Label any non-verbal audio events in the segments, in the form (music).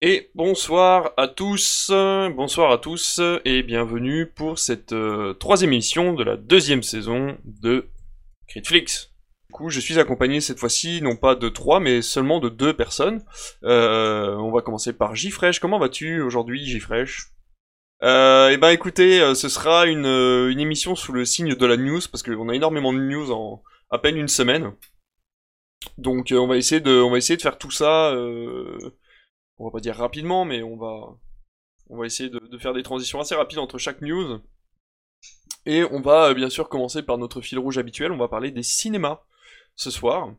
Et bonsoir à tous, bonsoir à tous et bienvenue pour cette euh, troisième émission de la deuxième saison de Critflix. Du coup, je suis accompagné cette fois-ci non pas de trois mais seulement de deux personnes. Euh, on va commencer par Gifresh. Comment vas-tu aujourd'hui, Gifresh euh, Eh ben, écoutez, ce sera une, émission sous le signe de la news parce qu'on a énormément de news en à peine une semaine. Donc, on va essayer de, faire tout ça. On va pas dire rapidement, mais on va, on va essayer de, faire des transitions assez rapides entre chaque news. Et on va euh, bien sûr commencer par notre fil rouge habituel, on va parler des cinémas ce soir.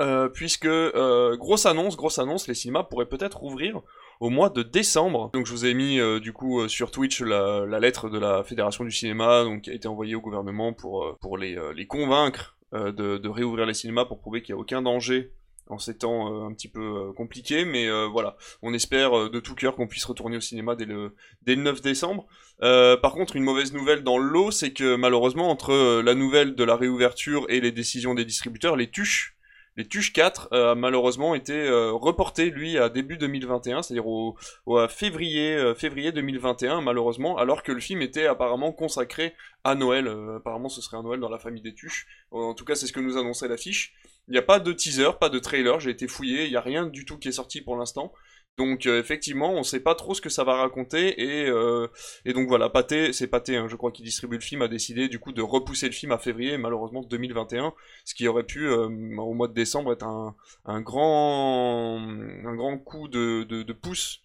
Euh, puisque, euh, grosse annonce, grosse annonce, les cinémas pourraient peut-être rouvrir au mois de décembre. Donc je vous ai mis du coup sur Twitch la, lettre de la Fédération du cinéma donc, qui a été envoyée au gouvernement pour, les, convaincre de, de réouvrir les cinémas pour prouver qu'il n'y a aucun danger en ces temps euh, un petit peu euh, compliqués, mais euh, voilà, on espère de tout cœur qu'on puisse retourner au cinéma dès le, dès le 9 décembre. Par contre, une mauvaise nouvelle dans l'eau, c'est que malheureusement, entre la nouvelle de la réouverture et les décisions des distributeurs, les tuches, les tuches 4 euh, a malheureusement été euh, reporté, lui, à début 2021, c'est-à-dire au, à février, février 2021, malheureusement, alors que le film était apparemment consacré à Noël. Apparemment, ce serait un Noël dans la famille des tuches. En tout cas, c'est ce que nous annonçait l'affiche. Il n'y a pas de teaser, pas de trailer, j'ai été fouillé, il n'y a rien du tout qui est sorti pour l'instant. Donc euh, effectivement, on sait pas trop ce que ça va raconter et, euh, donc voilà, Pathé, c'est Pathé, hein, je crois, qui distribue le film, a décidé du coup de repousser le film à février, malheureusement 2021, ce qui aurait pu euh, au mois de décembre être un, grand un grand coup de, pouce,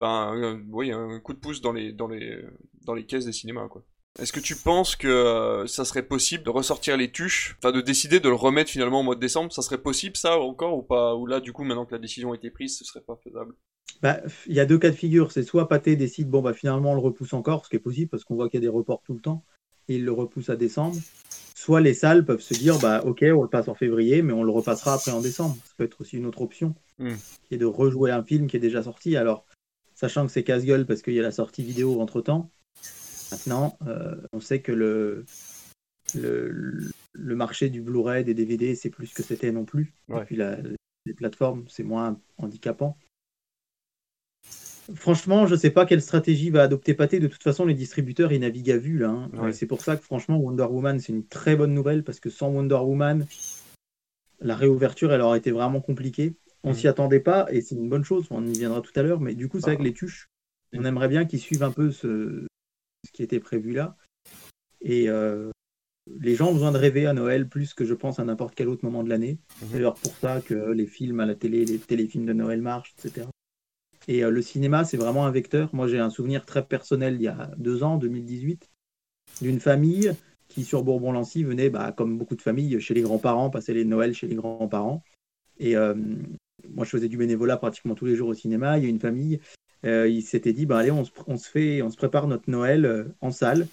oui, un coup de pouce dans les dans les dans les caisses des cinémas quoi. Est-ce que tu penses que euh, ça serait possible de ressortir les tuches, enfin de décider de le remettre finalement au mois de décembre Ça serait possible ça encore ou pas Ou là du coup maintenant que la décision a été prise, ce serait pas faisable? Bah, il y a deux cas de figure. C'est soit Pathé décide, bon, bah, finalement, on le repousse encore, ce qui est possible parce qu'on voit qu'il y a des reports tout le temps, et il le repousse à décembre. Soit les salles peuvent se dire, bah, ok, on le passe en février, mais on le repassera après en décembre. Ça peut être aussi une autre option, Hmm. qui est de rejouer un film qui est déjà sorti. Alors, sachant que c'est casse-gueule parce qu'il y a la sortie vidéo entre temps, maintenant, euh, on sait que le, le, le marché du Blu-ray, des DVD, c'est plus que c'était non plus. Ouais. Et puis, la- les plateformes, c'est moins handicapant. Franchement, je sais pas quelle stratégie va adopter Pathé. De toute façon, les distributeurs, ils naviguent à vue là. hein. Ouais. Et C'est pour ça que franchement, Wonder Woman, c'est une très bonne nouvelle parce que sans Wonder Woman, la réouverture, elle aurait été vraiment compliquée. On Mhm. s'y attendait pas et c'est une bonne chose. On y viendra tout à l'heure. Mais du coup, c'est vrai Ah. que les tuches, on aimerait bien qu'ils suivent un peu ce, ce qui était prévu là. Et euh, les gens ont besoin de rêver à Noël plus que je pense à n'importe quel autre moment de l'année. Mhm. C'est d'ailleurs pour ça que les films à la télé, les téléfilms de Noël marchent, etc. Et euh, le cinéma, c'est vraiment un vecteur. Moi, j'ai un souvenir très personnel il y a deux ans, 2018, d'une famille qui, sur Bourbon-Lancy, venait, bah, comme beaucoup de familles, chez les grands-parents, passer les Noëls chez les grands-parents. Et euh, moi, je faisais du bénévolat pratiquement tous les jours au cinéma. Il y a une famille, euh, ils s'étaient dit, bah, allez, on se, on se fait, on se prépare notre Noël euh, en salle.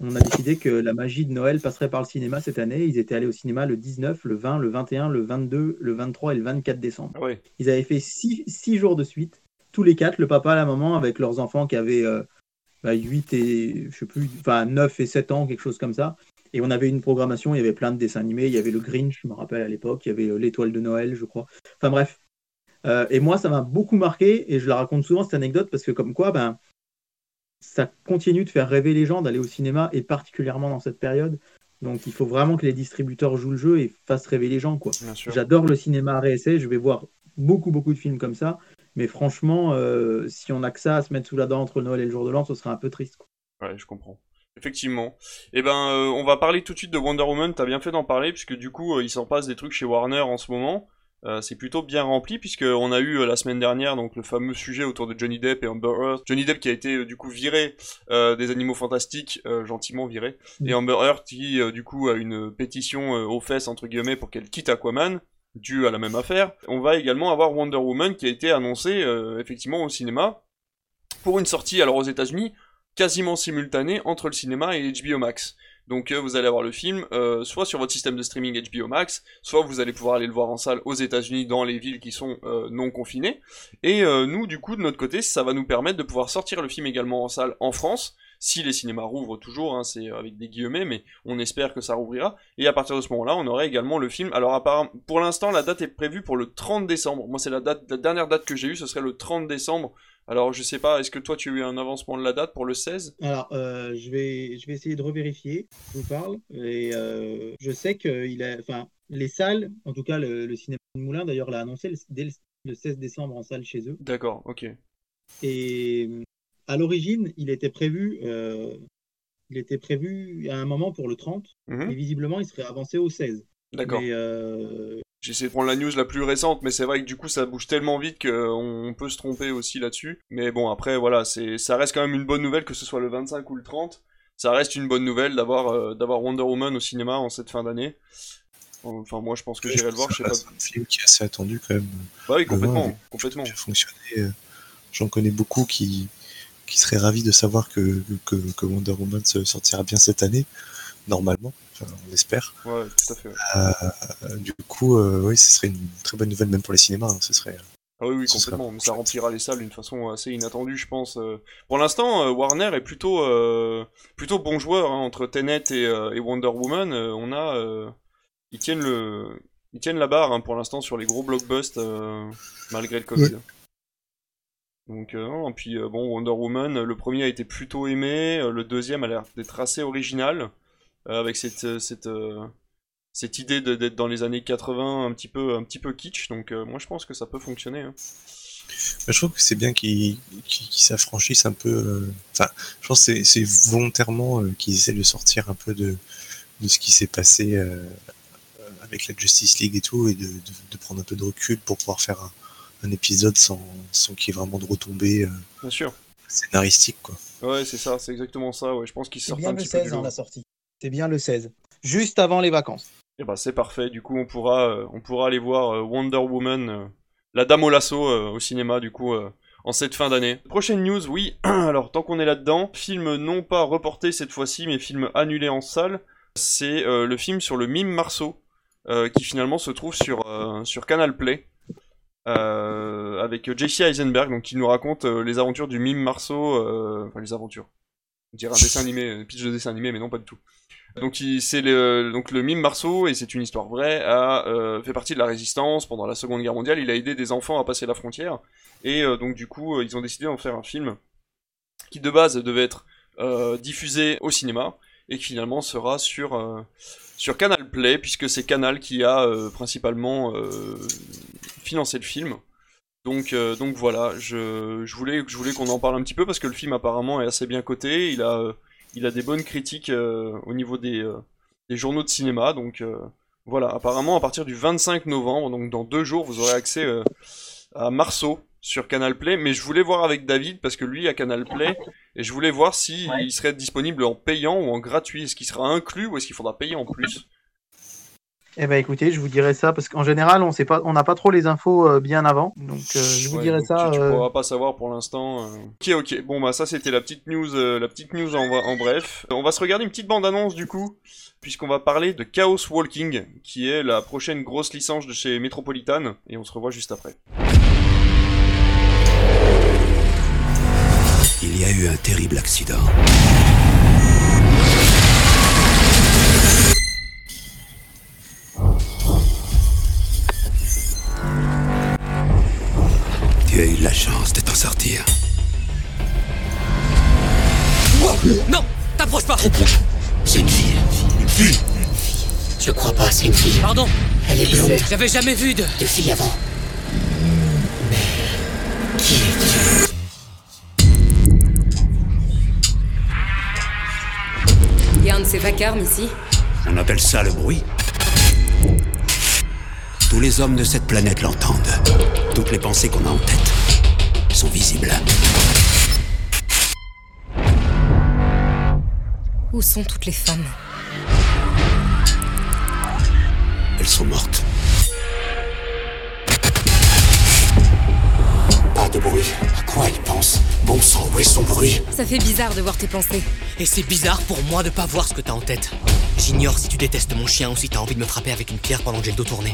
On a décidé que la magie de Noël passerait par le cinéma cette année. Ils étaient allés au cinéma le 19, le 20, le 21, le 22, le 23 et le 24 décembre. Ah ouais, Ils avaient fait six, six jours de suite, tous les quatre, le papa, la maman, avec leurs enfants qui avaient euh, bah, 8 et, je sais plus, enfin 9 et 7 ans, quelque chose comme ça. Et on avait une programmation, il y avait plein de dessins animés, il y avait le Grinch, je me rappelle à l'époque, il y avait euh, l'étoile de Noël, je crois. Enfin bref. Euh, et moi, ça m'a beaucoup marqué, et je la raconte souvent cette anecdote, parce que comme quoi, ben, ça continue de faire rêver les gens d'aller au cinéma, et particulièrement dans cette période. Donc il faut vraiment que les distributeurs jouent le jeu et fassent rêver les gens, quoi. J'adore le cinéma à réessai, je vais voir beaucoup, beaucoup de films comme ça. Mais franchement, euh, si on a que ça à se mettre sous la dent entre Noël et le jour de l'an, ce serait un peu triste. quoi. Ouais, je comprends. Effectivement. Eh ben, euh, on va parler tout de suite de Wonder Woman. T'as bien fait d'en parler puisque du coup, euh, il s'en passe des trucs chez Warner en ce moment. Euh, c'est plutôt bien rempli puisque on a eu euh, la semaine dernière donc le fameux sujet autour de Johnny Depp et Amber Heard. Johnny Depp qui a été euh, du coup viré des Animaux Fantastiques, gentiment viré, et Amber Heard qui du coup a une pétition aux fesses entre guillemets pour qu'elle quitte Aquaman due à la même affaire. On va également avoir Wonder Woman qui a été annoncé euh, effectivement au cinéma pour une sortie alors aux États-Unis quasiment simultanée entre le cinéma et HBO Max. Donc euh, vous allez avoir le film euh, soit sur votre système de streaming HBO Max, soit vous allez pouvoir aller le voir en salle aux États-Unis dans les villes qui sont euh, non confinées. Et nous, du coup, de notre côté, ça va nous permettre de pouvoir sortir le film également en salle en France, si les cinémas rouvrent toujours, hein, c'est avec des guillemets, mais on espère que ça rouvrira. Et à partir de ce moment-là, on aurait également le film. Alors pour l'instant, la date est prévue pour le 30 décembre. Moi, c'est la dernière date que j'ai eue, ce serait le 30 décembre. Alors, je sais pas, est-ce que toi, tu as eu un avancement de la date pour le 16 Alors, euh, je, vais, je vais essayer de revérifier, je vous parle. Et euh, je sais que il a, enfin, les salles, en tout cas le, cinéma de Moulin, d'ailleurs, l'a annoncé dès le, 16 décembre en salle chez eux. D'accord, ok. Et à l'origine, il était prévu. Euh, il était prévu à un moment pour le 30, mhm. et visiblement il serait avancé au 16. D'accord. J'essaie de prendre la news la plus récente, mais c'est vrai que du coup ça bouge tellement vite qu'on peut se tromper aussi là-dessus. Mais bon, après voilà, c'est ça reste quand même une bonne nouvelle que ce soit le 25 ou le 30. Ça reste une bonne nouvelle d'avoir euh, d'avoir Wonder Woman au cinéma en cette fin d'année. Enfin, moi je pense que j'irai le voir. C'est un film qui est assez attendu quand même. Bah oui, complètement, complètement. fonctionné. Euh, j'en connais beaucoup qui qui seraient ravis de savoir que, que, que Wonder Woman se sortira bien cette année, normalement on espère. Ouais, tout à fait. Euh, du coup, euh, oui, ce serait une très bonne nouvelle même pour les cinémas. Hein, ce serait. Ah oui, oui, complètement. ça remplira les salles d'une façon assez inattendue, je pense. Euh. Pour l'instant, Warner est plutôt, plutôt bon joueur hein, entre Tenet et, Wonder Woman. on a, ils tiennent le, ils tiennent la barre hein, pour l'instant sur les gros blockbusts malgré le Covid. Donc, et puis bon, Wonder Woman, le premier a été plutôt aimé, le deuxième a l'air d'être assez original. Euh, avec cette, euh, cette, euh, cette idée d'être dans les années 80 un petit peu, un petit peu kitsch. Donc moi je pense que ça peut fonctionner. Hein. Bah, je trouve que c'est bien qu'ils s'affranchissent un peu. Enfin, je pense que c'est volontairement qu'ils essaient de sortir un peu de, de ce qui s'est passé avec la Justice League et tout, et de, de, prendre un peu de recul pour pouvoir faire un, épisode sans, sans qu'il y ait vraiment de retombées Bien sûr. scénaristiques. Quoi. Ouais, c'est ça, c'est exactement ça. Ouais. Je pense qu'ils sortent un petit peu. C'est bien le 16 la sortie. C'est bien le 16. Juste avant les vacances. Et eh bah ben, c'est parfait, du coup on pourra, euh, aller voir euh, Wonder Woman, euh, la dame au lasso au cinéma du coup en cette fin d'année. Prochaine news, oui, (clears throat) alors tant qu'on est là-dedans, film non pas reporté cette fois-ci, mais film annulé en salle, c'est le film sur le mime Marceau, qui finalement se trouve sur, sur Canal Play. avec JC Eisenberg, donc qui nous raconte les aventures du mime Marceau, enfin les aventures, on dirait un dessin animé, un pitch de dessin animé, mais non pas du tout. Donc c'est le donc le mime Marceau et c'est une histoire vraie a euh, fait partie de la résistance pendant la Seconde Guerre mondiale. Il a aidé des enfants à passer la frontière et euh, donc du coup euh, ils ont décidé d'en faire un film qui de base devait être diffusé au cinéma et qui finalement sera sur sur Canal Play puisque c'est Canal qui a principalement financé le film. Donc, donc voilà, je, je voulais, je voulais qu'on en parle un petit peu parce que le film apparemment est assez bien coté. Il a, il a des bonnes critiques euh, au niveau des, euh, des, journaux de cinéma. Donc euh, voilà, apparemment à partir du 25 novembre, donc dans deux jours, vous aurez accès à Marceau sur Canal Play. Mais je voulais voir avec David parce que lui a Canal Play et je voulais voir s'il il serait disponible en payant ou en gratuit. Est-ce qu'il sera inclus ou est-ce qu'il faudra payer en plus? Eh ben écoutez, je vous dirai ça parce qu'en général, on sait pas, on n'a pas trop les infos euh, bien avant, donc euh, je vous dirai ça. Tu, ne euh, pourras pas savoir pour l'instant. Ok, ok. Bon bah ça c'était la petite news, la petite news en, en, bref. On va se regarder une petite bande annonce du coup, puisqu'on va parler de Chaos Walking, qui est la prochaine grosse licence de chez Metropolitan, et on se revoit juste après. Il y a eu un terrible accident. Tu as eu la chance de t'en sortir. non T'approches pas Trop proche. C'est une fille. Une fille Je crois pas, c'est une fille. Pardon Elle est blonde. J'avais jamais vu de... De fille avant. Mais... Qui es-tu Il y a un de ces vacarmes ici. On appelle ça le bruit. Tous les hommes de cette planète l'entendent. Toutes les pensées qu'on a en tête sont visibles. Où sont toutes les femmes? Elles sont mortes. Pas de bruit. À quoi ils pensent Bon sang, où est son bruit Ça fait bizarre de voir tes pensées. Et c'est bizarre pour moi de pas voir ce que t'as en tête. J'ignore si tu détestes mon chien ou si t'as envie de me frapper avec une pierre pendant que j'ai le dos tourné.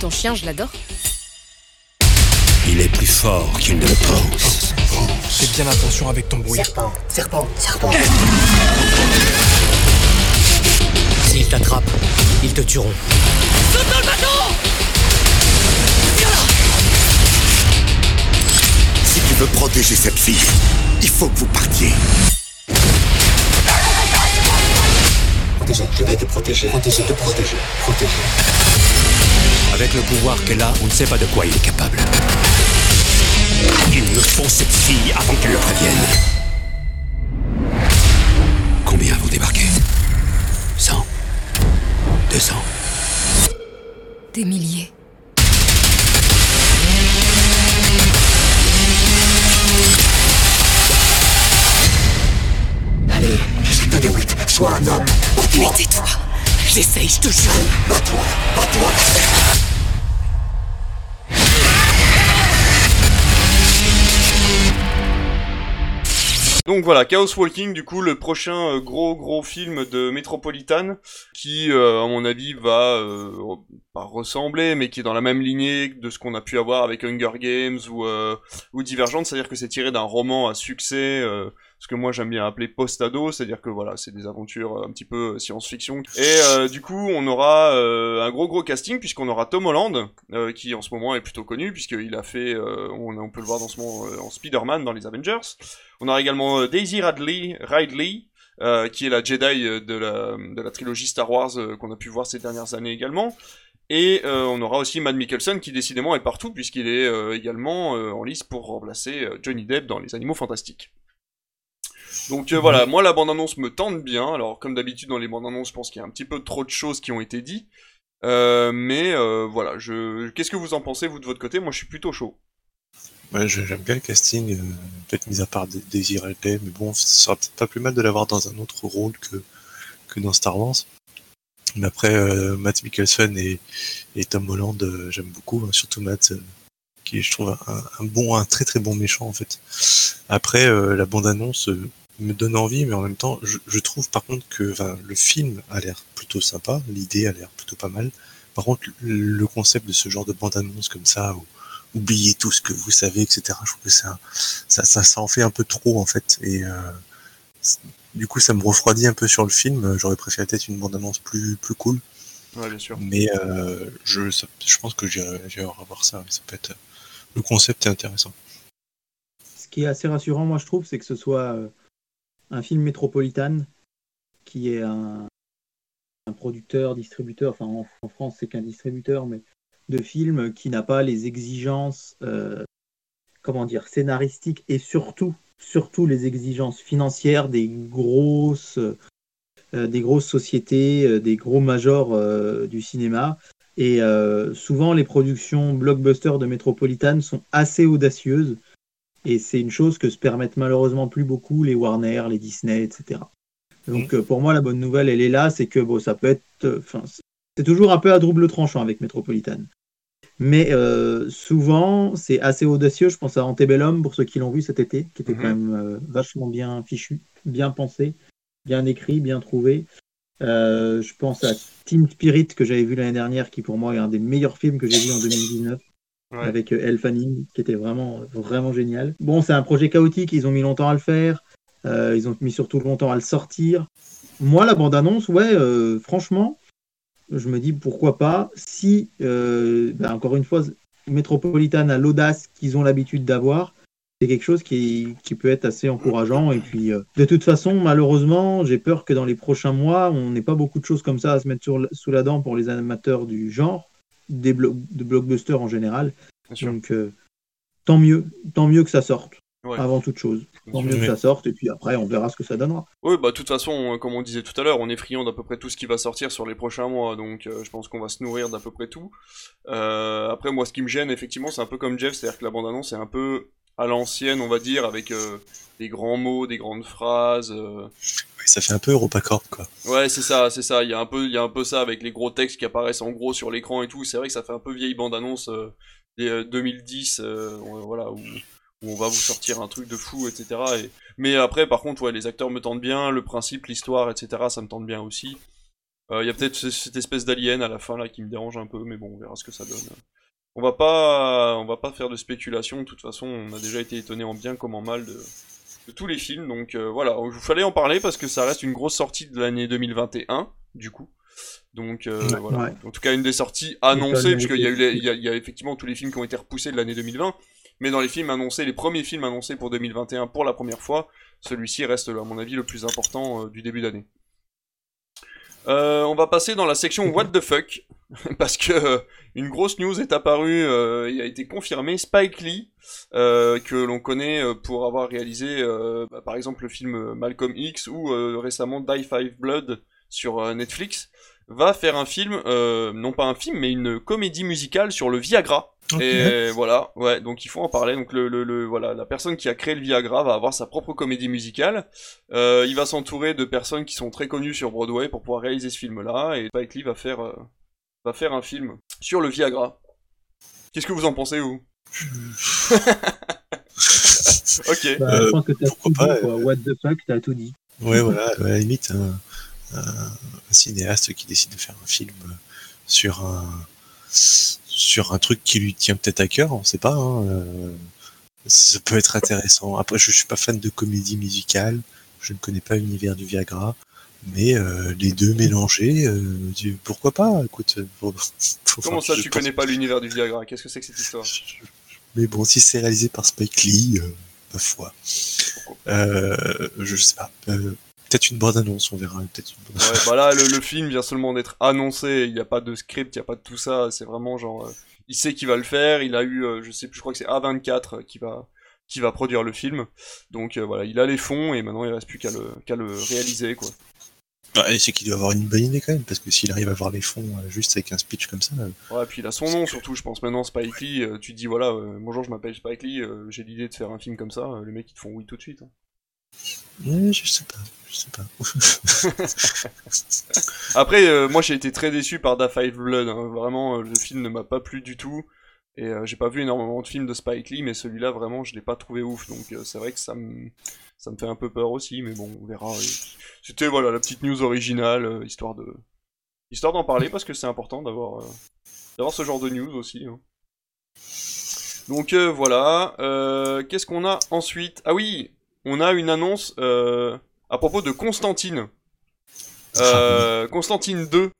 Ton chien, je l'adore. Il est plus fort qu'il ne le pense. Fais bien attention avec ton bruit. Serpent, serpent, serpent. S'ils t'attrapent, ils te tueront. Saute dans le bateau Veux protéger cette fille, il faut que vous partiez. Protéger, je vais te protéger. Protéger, te protéger. Protéger. Avec le pouvoir qu'elle a, on ne sait pas de quoi il est capable. Il me faut cette fille avant qu'elle le prévienne. Combien vont débarquer 100 200 Des milliers. De. Sois un homme. Mais tais-toi. J'essaye, je te jure. Bats-toi, bats-toi. Donc voilà, Chaos Walking, du coup, le prochain euh, gros gros film de Metropolitan, qui, euh, à mon avis, va euh, pas ressembler, mais qui est dans la même lignée de ce qu'on a pu avoir avec Hunger Games ou, euh, ou Divergent, c'est-à-dire que c'est tiré d'un roman à succès, euh, ce que moi j'aime bien appeler post-ado, c'est-à-dire que voilà, c'est des aventures un petit peu science-fiction. Et euh, du coup, on aura euh, un gros gros casting, puisqu'on aura Tom Holland, euh, qui en ce moment est plutôt connu, puisqu'il a fait, euh, on, peut le voir dans ce moment euh, en Spider-Man dans les Avengers. On aura également euh, Daisy Radley, Ridley, euh, qui est la Jedi euh, de la, trilogie Star Wars euh, qu'on a pu voir ces dernières années également. Et euh, on aura aussi Matt Mikkelsen qui décidément est partout puisqu'il est euh, également euh, en lice pour remplacer euh, Johnny Depp dans Les Animaux Fantastiques. Donc euh, voilà, moi la bande-annonce me tente bien. Alors comme d'habitude dans les bandes-annonces, je pense qu'il y a un petit peu trop de choses qui ont été dites. Euh, mais euh, voilà, je... qu'est-ce que vous en pensez vous de votre côté? Moi je suis plutôt chaud. Ouais, j'aime bien le casting, peut-être mis à part Dé- Daisy Ridley, mais bon, ce sera peut-être pas plus mal de l'avoir dans un autre rôle que, que dans Star Wars. Mais après, Matt Mikkelsen et, et Tom Holland, j'aime beaucoup, hein, surtout Matt, qui est, je trouve, un, un bon, un très très bon méchant en fait. Après, euh, la bande-annonce euh, me donne envie, mais en même temps, je, je trouve par contre que enfin, le film a l'air plutôt sympa, l'idée a l'air plutôt pas mal. Par contre, le concept de ce genre de bande-annonce comme ça, où oubliez tout ce que vous savez, etc. Je trouve que ça, ça, ça, ça en fait un peu trop en fait. Et euh, du coup, ça me refroidit un peu sur le film. J'aurais préféré peut-être une bande-annonce plus, plus cool. Ouais, bien sûr. Mais euh, je, ça- je pense que j'irai j'irai revoir ça. Ça peut être. Le concept est intéressant. Ce qui est assez rassurant, moi, je trouve, c'est que ce soit euh, un film métropolitain qui est un, producteur, distributeur, enfin en, France, c'est qu'un distributeur, mais de films qui n'a pas les exigences, euh, comment dire, scénaristiques et surtout, surtout les exigences financières des grosses, euh, des grosses sociétés, euh, des gros majors du cinéma. Et souvent, les productions blockbusters de Metropolitan sont assez audacieuses. Et c'est une chose que se permettent malheureusement plus beaucoup les Warner, les Disney, etc. Donc euh, pour moi, la bonne nouvelle, elle est là, c'est que bon, ça peut être, euh, enfin, c'est- toujours un peu à double tranchant avec Metropolitan. Mais euh, souvent, c'est assez audacieux. Je pense à Antebellum pour ceux qui l'ont vu cet été, qui était Mhm. quand même euh, vachement bien fichu, bien pensé, bien écrit, bien trouvé. Euh, je pense à Teen Spirit que j'avais vu l'année dernière, qui pour moi est un des meilleurs films que j'ai vu en 2019 Avec euh, Elle qui était vraiment, vraiment génial. Bon, c'est un projet chaotique, ils ont mis longtemps à le faire, euh, ils ont mis surtout longtemps à le sortir. Moi, la bande-annonce, ouais, euh, franchement, je me dis pourquoi pas, si, ben, encore une fois, Metropolitan a l'audace qu'ils ont l'habitude d'avoir, c'est quelque chose qui, qui peut être assez encourageant. Et puis, de toute façon, malheureusement, j'ai peur que dans les prochains mois, on n'ait pas beaucoup de choses comme ça à se mettre sur, sous la dent pour les amateurs du genre, des blo- de blockbusters en général. Donc, euh, tant mieux, tant mieux que ça sorte, Ouais. avant toute chose. Tant mieux que ça sorte, et puis après, on verra ce que ça donnera. Oui, bah de toute façon, euh, comme on disait tout à l'heure, on est friand d'à peu près tout ce qui va sortir sur les prochains mois, donc euh, je pense qu'on va se nourrir d'à peu près tout. Euh, après, moi, ce qui me gêne, effectivement, c'est un peu comme Jeff, c'est-à-dire que la bande-annonce est un peu à l'ancienne, on va dire, avec euh, des grands mots, des grandes phrases. euh. Ouais, ça fait un peu EuropaCorp, quoi. Ouais, c'est ça, c'est ça. Il y a un peu, il y a un peu ça avec les gros textes qui apparaissent en gros sur l'écran et tout. C'est vrai que ça fait un peu vieille bande-annonce euh, des euh, 2010, euh, voilà, où, où on va vous sortir un truc de fou, etc. Et... Mais après, par contre, ouais, les acteurs me tentent bien, le principe, l'histoire, etc. Ça me tente bien aussi. Euh, Il y a peut-être ce- cette espèce d'alien à la fin là qui me dérange un peu, mais bon, on verra ce que ça donne. On va pas, on va pas faire de spéculation. De toute façon, on a déjà été étonné en bien comme en mal de, de tous les films. Donc euh, voilà, il fallait en parler parce que ça reste une grosse sortie de l'année 2021, du coup. Donc euh, Ouais, voilà. ouais. En tout cas, une des sorties annoncées, puisqu'il y a eu, les- il y a, il y a effectivement tous les films qui ont été repoussés de l'année 2020. Mais dans les films annoncés, les premiers films annoncés pour 2021 pour la première fois, celui-ci reste, à mon avis, le plus important euh, du début d'année. Euh, on va passer dans la section What the fuck, (laughs) parce que euh, une grosse news est apparue, euh, il a été confirmé, Spike Lee, euh, que l'on connaît euh, pour avoir réalisé euh, bah, par exemple le film Malcolm X ou euh, récemment Die Five Blood sur euh, Netflix, va faire un film, euh, non pas un film, mais une comédie musicale sur le Viagra. Et voilà, ouais, donc il faut en parler. Donc le, le, le- voilà, la personne qui a créé le Viagra va avoir sa propre comédie musicale. Euh, il va s'entourer de personnes qui sont très connues sur Broadway pour pouvoir réaliser ce film-là. Et Spike Lee va faire, euh, va faire un film sur le Viagra. Qu'est-ce que vous en pensez, vous? (laughs) Ok. Bah, je pense que t'as tout dit, quoi. What the fuck, t'as tout dit. Ouais, voilà, à la limite, un, un- un cinéaste qui décide de faire un film sur un sur un truc qui lui tient peut-être à cœur, on sait pas. Hein, euh, ça peut être intéressant. Après, je, je suis pas fan de comédie musicale, je ne connais pas l'univers du Viagra, mais euh, les deux mélangés, euh, pourquoi pas Écoute, euh, Comment ça, tu pense- connais pas l'univers du Viagra? Qu'est-ce que c'est que cette histoire? Mais bon, si c'est réalisé par Spike Lee, euh, ma foi. Euh, je sais pas. Euh, peut-être une bonne annonce, on verra. Peut-être une bonne Ouais, bah là, le, le film vient seulement d'être annoncé. Il n'y a pas de script, il n'y a pas de tout ça. C'est vraiment genre, euh, il sait qu'il va le faire. Il a eu, euh, je sais plus, je crois que c'est A24 qui va, qui va produire le film. Donc euh, voilà, il a les fonds et maintenant il reste plus qu'à le, qu'à le réaliser, quoi. Ah, et c'est qu'il doit avoir une bonne idée quand même, parce que s'il arrive à avoir les fonds euh, juste avec un speech comme ça, euh, Ouais, puis il a son nom surtout, je pense maintenant Spike Lee. euh, tu dis voilà, euh, bonjour, je m'appelle Spike Lee. euh, J'ai l'idée de faire un film comme ça. euh, les mecs ils te font oui tout de suite. hein. Je sais pas, je sais pas. (laughs) Après, euh, moi j'ai été très déçu par Da Five Blood. hein. Vraiment, euh, le film ne m'a pas plu du tout. Et euh, j'ai pas vu énormément de films de Spike Lee, mais celui-là vraiment je l'ai pas trouvé ouf. Donc c'est vrai que ça me ça me fait un peu peur aussi, mais bon, on verra. C'était voilà la petite news originale, histoire de histoire d'en parler parce que c'est important d'avoir d'avoir ce genre de news aussi. hein. Donc voilà. Qu'est-ce qu'on a ensuite? Ah oui, on a une annonce euh, à propos de Constantine. Euh, Constantine 2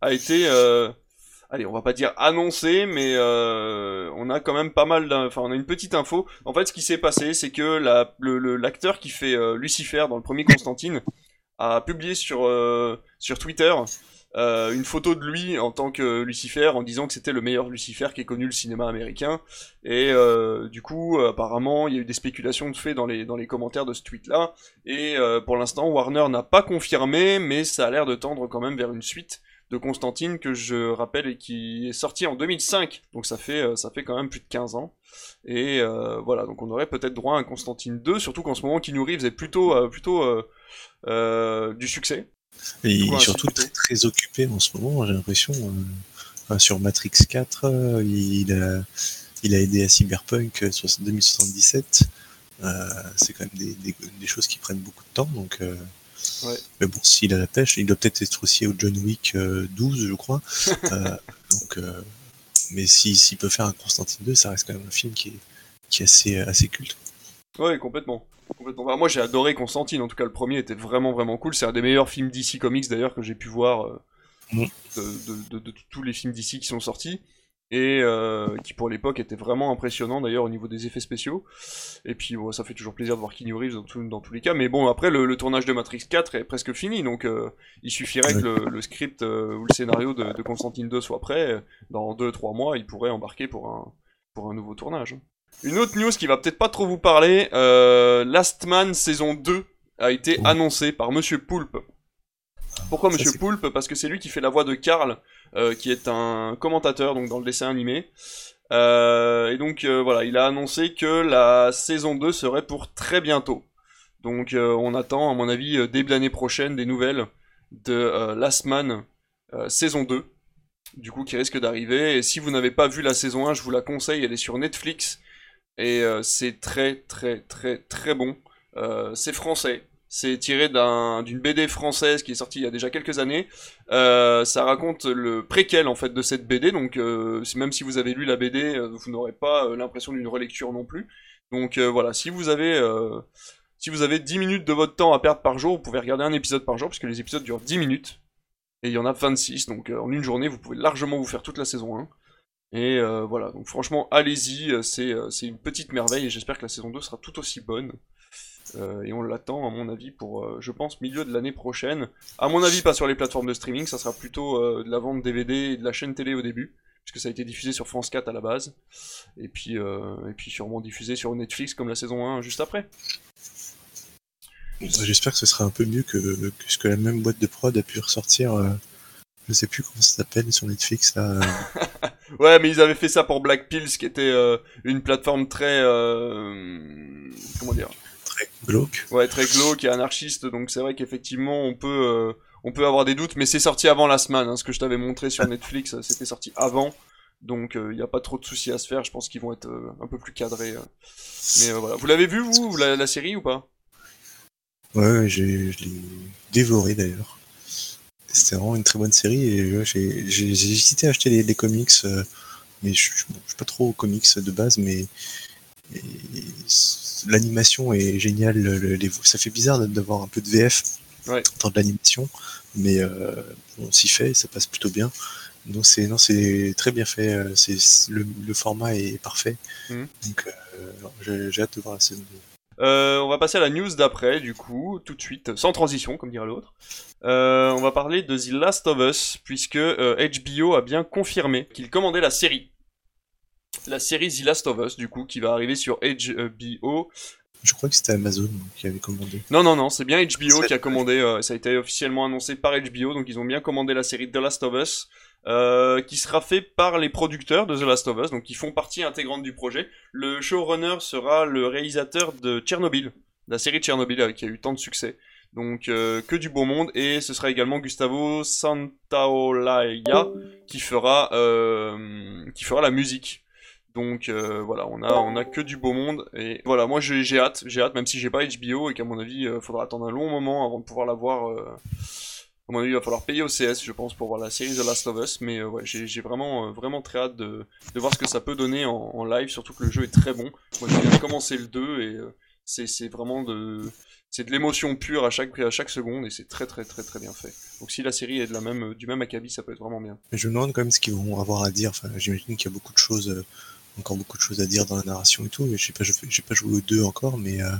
a été, euh, allez, on va pas dire annoncé, mais on a quand même pas mal, enfin, on a une petite info. En fait, ce qui s'est passé, c'est que la- l'acteur qui fait Lucifer dans le premier Constantine a publié sur sur Twitter euh, une photo de lui en tant que Lucifer en disant que c'était le meilleur Lucifer qui ait connu le cinéma américain. Et euh, du coup, apparemment, il y a eu des spéculations de fait dans les dans les commentaires de ce tweet-là. Et euh, pour l'instant, Warner n'a pas confirmé, mais ça a l'air de tendre quand même vers une suite de Constantine que je rappelle et qui est sorti en 2005. Donc ça fait euh, ça fait quand même plus de 15 ans. Et euh, voilà, donc on aurait peut-être droit à un Constantine 2, surtout qu'en ce moment Keanu Reeves est plutôt euh, plutôt euh, euh, du succès. Et il est surtout très, très occupé en ce moment, j'ai l'impression. euh, enfin, sur Matrix 4, euh, il, a, il a aidé à Cyberpunk euh, sur 2077. Euh, c'est quand même des, des, des choses qui prennent beaucoup de temps, donc. euh, Ouais. Mais bon, s'il a la pêche, il doit peut-être être aussi au John Wick euh, 12, je crois. (laughs) Euh, donc, euh, mais si- s'il peut faire un Constantine 2, ça reste quand même un film qui est, qui est assez, assez culte. Ouais, complètement. Complètement. Bah, moi j'ai adoré Constantine, en tout cas le premier était vraiment vraiment cool. C'est un des meilleurs films DC Comics d'ailleurs que j'ai pu voir euh, Mm. de, de- de- de tous les films DC qui sont sortis. Et euh, qui pour l'époque était vraiment impressionnant d'ailleurs au niveau des effets spéciaux. Et puis bon, ça fait toujours plaisir de voir Keanu Reeves dans, tout- dans tous les cas. Mais bon, après le, le tournage de Matrix 4 est presque fini, donc euh, il suffirait que le, le script ou le scénario de, de Constantine 2 soit prêt. Dans 2-3 mois, il pourrait embarquer pour un, pour un nouveau tournage. Une autre news qui va peut-être pas trop vous parler, euh, Last Man saison 2 a été Oh. annoncé par Monsieur Poulpe. Pourquoi Monsieur Poulpe? Parce que c'est lui qui fait la voix de Karl, euh, qui est un commentateur donc dans le dessin animé. Euh, et donc voilà, il a annoncé que la saison 2 serait pour très bientôt. Donc on attend, à mon avis, début l'année prochaine, des nouvelles de Last Man saison 2. Du coup, qui risque d'arriver. Et si vous n'avez pas vu la saison 1, je vous la conseille, elle est sur Netflix. Et euh, c'est très très très très bon. Euh, c'est français. C'est tiré d'un- d'une BD française qui est sortie il y a déjà quelques années. Euh, ça raconte le préquel en fait de cette BD, donc même si vous avez lu la BD, vous n'aurez pas l'impression d'une relecture non plus. Donc voilà, si vous avez si vous avez 10 minutes de votre temps à perdre par jour, vous pouvez regarder un épisode par jour, puisque les épisodes durent 10 minutes. Et il y en a 26, donc en une journée, vous pouvez largement vous faire toute la saison 1. Et euh, voilà, donc franchement, allez-y, euh, c'est euh, c'est une petite merveille, et j'espère que la saison 2 sera tout aussi bonne. Euh, et on l'attend, à mon avis, pour, euh, je pense, milieu de l'année prochaine. À mon avis, pas sur les plateformes de streaming, ça sera plutôt de la vente DVD et de la chaîne télé au début, puisque ça a été diffusé sur France 4 à la base, et puis, et puis sûrement diffusé sur Netflix comme la saison 1 juste après. J'espère que ce sera un peu mieux que, que ce que la même boîte de prod a pu ressortir. je sais plus comment ça s'appelle sur Netflix là. (laughs) Ouais, mais ils avaient fait ça pour Black Pills, qui était euh, une plateforme très... euh, comment dire? Très glauque. Ouais, très glauque et anarchiste, donc c'est vrai qu'effectivement, on peut... euh, on peut avoir des doutes, mais c'est sorti avant la semaine, hein, ce que je t'avais montré sur Netflix, euh, c'était sorti avant, donc il n'y a pas trop de soucis à se faire, je pense qu'ils vont être un peu plus cadrés. Mais voilà, vous l'avez vu, vous, la, la série, ou pas? Ouais, je l'ai dévoré d'ailleurs. C'était vraiment une très bonne série et ouais, j'ai, j'ai, j'ai hésité à acheter les comics, euh, mais je, je suis pas trop aux comics de base, mais et l'animation est géniale. le- le- les- ça fait bizarre d'avoir un peu de VF Ouais. dans de l'animation, mais euh, on s'y fait, ça passe plutôt bien. Donc c'est non, c'est très bien fait. euh, C'est c'est- le, le format est parfait. Mhm. Donc euh, j'ai, j'ai hâte de voir la saison 2. Euh, on va passer à la news d'après, du coup, tout de suite, sans transition, comme dirait l'autre. Euh, on va parler de The Last of Us, puisque euh, HBO a bien confirmé qu'il commandait la série. La série The Last of Us, du coup, qui va arriver sur HBO. Je crois que c'était Amazon qui avait commandé. Non, non, non, c'est bien HBO qui a commandé, euh, ça a été officiellement annoncé par HBO, donc ils ont bien commandé la série The Last of Us, euh, qui sera fait par les producteurs de The Last of Us, donc qui font partie intégrante du projet. Le showrunner sera le réalisateur de Tchernobyl, la série Tchernobyl euh, qui a eu tant de succès. Donc euh, que du beau monde, et ce sera également Gustavo Santaolalla qui fera, euh, qui fera la musique. Donc euh, voilà, on a, on a que du beau monde et voilà, moi j'ai hâte, j'ai hâte, même si j'ai pas HBO et qu'à mon avis euh, faudra attendre un long moment avant de pouvoir la voir. à mon avis, il va falloir payer au CS, je pense, pour voir la série The Last of Us, mais j'ai vraiment, vraiment très hâte de, de voir ce que ça peut donner en, live, surtout que le jeu est très bon. Moi j'ai bien commencé le 2 et c'est vraiment de, c'est de l'émotion pure à chaque, à chaque seconde et c'est très très très très bien fait. Donc si la série est de la même, du même acabit, ça peut être vraiment bien. Mais je me demande quand même ce qu'ils vont avoir à dire. Enfin, j'imagine qu'il y a beaucoup de choses, euh, encore beaucoup de choses à dire dans la narration et tout. Mais je sais pas, j'ai pas joué aux deux encore, mais euh,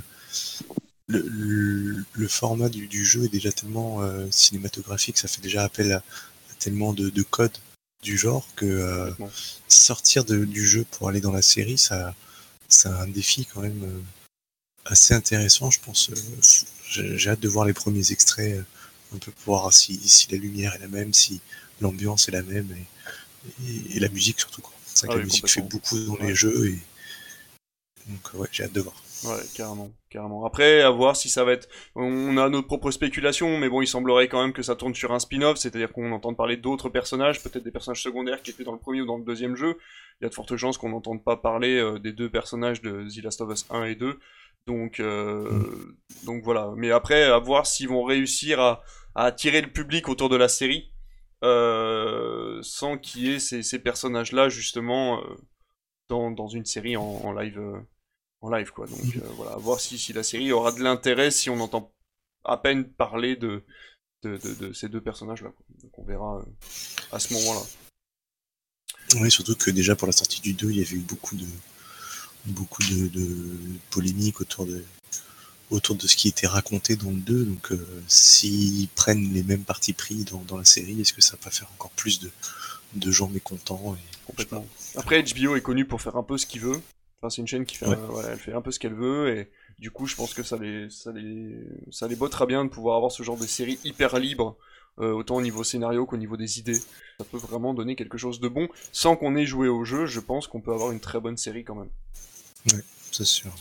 le, le, le format du, du jeu est déjà tellement euh, cinématographique, ça fait déjà appel à, à tellement de, de codes du genre que sortir de- du jeu pour aller dans la série, ça, c'est un défi quand même assez intéressant, je pense. euh, j'ai hâte de voir les premiers extraits, euh, un peu pour voir si, si la lumière est la même, si l'ambiance est la même et, et, et la musique surtout. quoi. C'est vrai Ah que oui, la musique fait beaucoup dans Ouais. les jeux et donc ouais, j'ai hâte de voir. Ouais, carrément, carrément. Après, à voir si ça va être. On a notre propre spéculation, mais bon, il semblerait quand même que ça tourne sur un spin-off, c'est-à-dire qu'on entende parler d'autres personnages, peut-être des personnages secondaires qui étaient dans le premier ou dans le deuxième jeu. Il y a de fortes chances qu'on n'entende pas parler euh, des deux personnages de The Last of Us 1 et 2. Donc, euh, donc voilà. Mais après, à voir s'ils vont réussir à, à attirer le public autour de la série, euh, sans qu'il y ait ces, ces personnages-là, justement, euh, dans, dans une série en, en live. En live quoi. Donc (laughs) euh, voilà, voir si, si la série aura de l'intérêt si on entend à peine parler de, de, de, de ces deux personnages là. Donc on verra euh, à ce moment-là. Oui, surtout que déjà pour la sortie du 2, il y avait eu beaucoup de beaucoup de, de polémiques autour de autour de ce qui était raconté dans le 2. Donc euh, s'ils prennent les mêmes partis pris dans, dans la série, est-ce que ça va pas faire encore plus de, de gens mécontents et, Complètement. Après HBO est connu pour faire un peu ce qu'il veut. Enfin, c'est une chaîne qui fait, Ouais. voilà, elle fait un peu ce qu'elle veut et du coup, je pense que ça les, ça les, ça les bottera bien de pouvoir avoir ce genre de série hyper libre, euh, autant au niveau scénario qu'au niveau des idées. Ça peut vraiment donner quelque chose de bon, sans qu'on ait joué au jeu. Je pense qu'on peut avoir une très bonne série quand même. c'est sûr.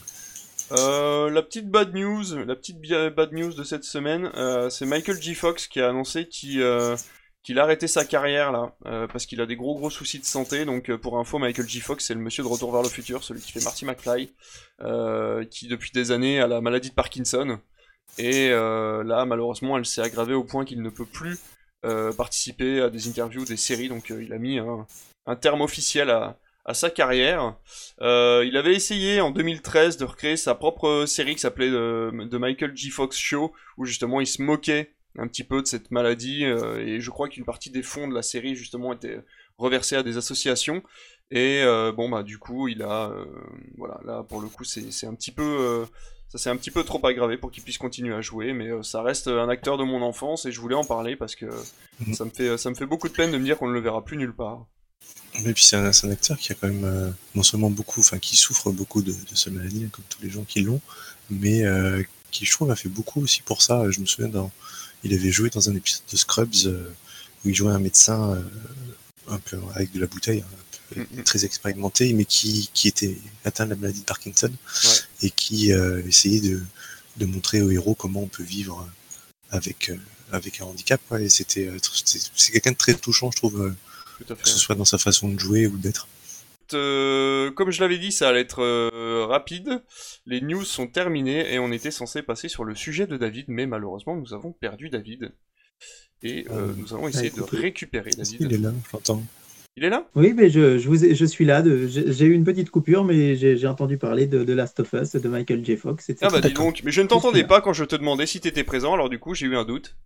Euh, la petite bad news, la petite bad news de cette semaine, euh, c'est Michael J. Fox qui a annoncé qu'il euh, qu'il a arrêté sa carrière là, euh, parce qu'il a des gros gros soucis de santé. Donc euh, pour info, Michael J. Fox c'est le monsieur de Retour vers le futur, celui qui fait Marty McFly, euh, qui depuis des années a la maladie de Parkinson. Et là, malheureusement, elle s'est aggravée au point qu'il ne peut plus participer à des interviews, des séries. Donc, il a mis un, terme officiel à, sa carrière. Il avait essayé en 2013 de recréer sa propre série qui s'appelait The Michael G. Fox Show, où justement il se moquait un petit peu de cette maladie. euh, et je crois qu'une partie des fonds de la série justement était reversée à des associations. Et euh, bon bah du coup il a euh, voilà là pour le coup c'est un petit peu ça s'est un petit peu trop aggravé pour qu'il puisse continuer à jouer, mais ça reste un acteur de mon enfance et je voulais en parler parce que Mhm. ça me fait ça me fait beaucoup de peine de me dire qu'on ne le verra plus nulle part. Mais puis c'est un, acteur qui a quand même euh, non seulement beaucoup, enfin qui souffre beaucoup de, de cette maladie, hein, comme tous les gens qui l'ont, mais euh, qui je trouve a fait beaucoup aussi pour ça. Je me souviens dans, il avait joué dans un épisode de Scrubs euh, où il jouait un médecin euh, un peu avec de la bouteille, un peu très expérimenté, mais qui, qui était atteint de la maladie de Parkinson et qui euh, essayait de, de montrer aux héros comment on peut vivre avec avec un handicap. Et c'était c'est quelqu'un de très touchant, je trouve. que ce soit dans sa façon de jouer ou d'être. Euh, comme je l'avais dit, ça allait être euh, rapide. Les news sont terminées et on était censé passer sur le sujet de David, mais malheureusement nous avons perdu David. Et euh, nous allons essayer de récupérer David. qu'il est là Je l'entends. Il est là? Oui, mais je, je, vous ai- je suis là. de- J'ai j'ai eu une petite coupure, mais j'ai j'ai entendu parler de, de Last of Us, de Michael J. Fox. etc. Ah bah dis donc, mais je ne t'entendais pas quand je te demandais si t'étais présent, alors du coup j'ai eu un doute.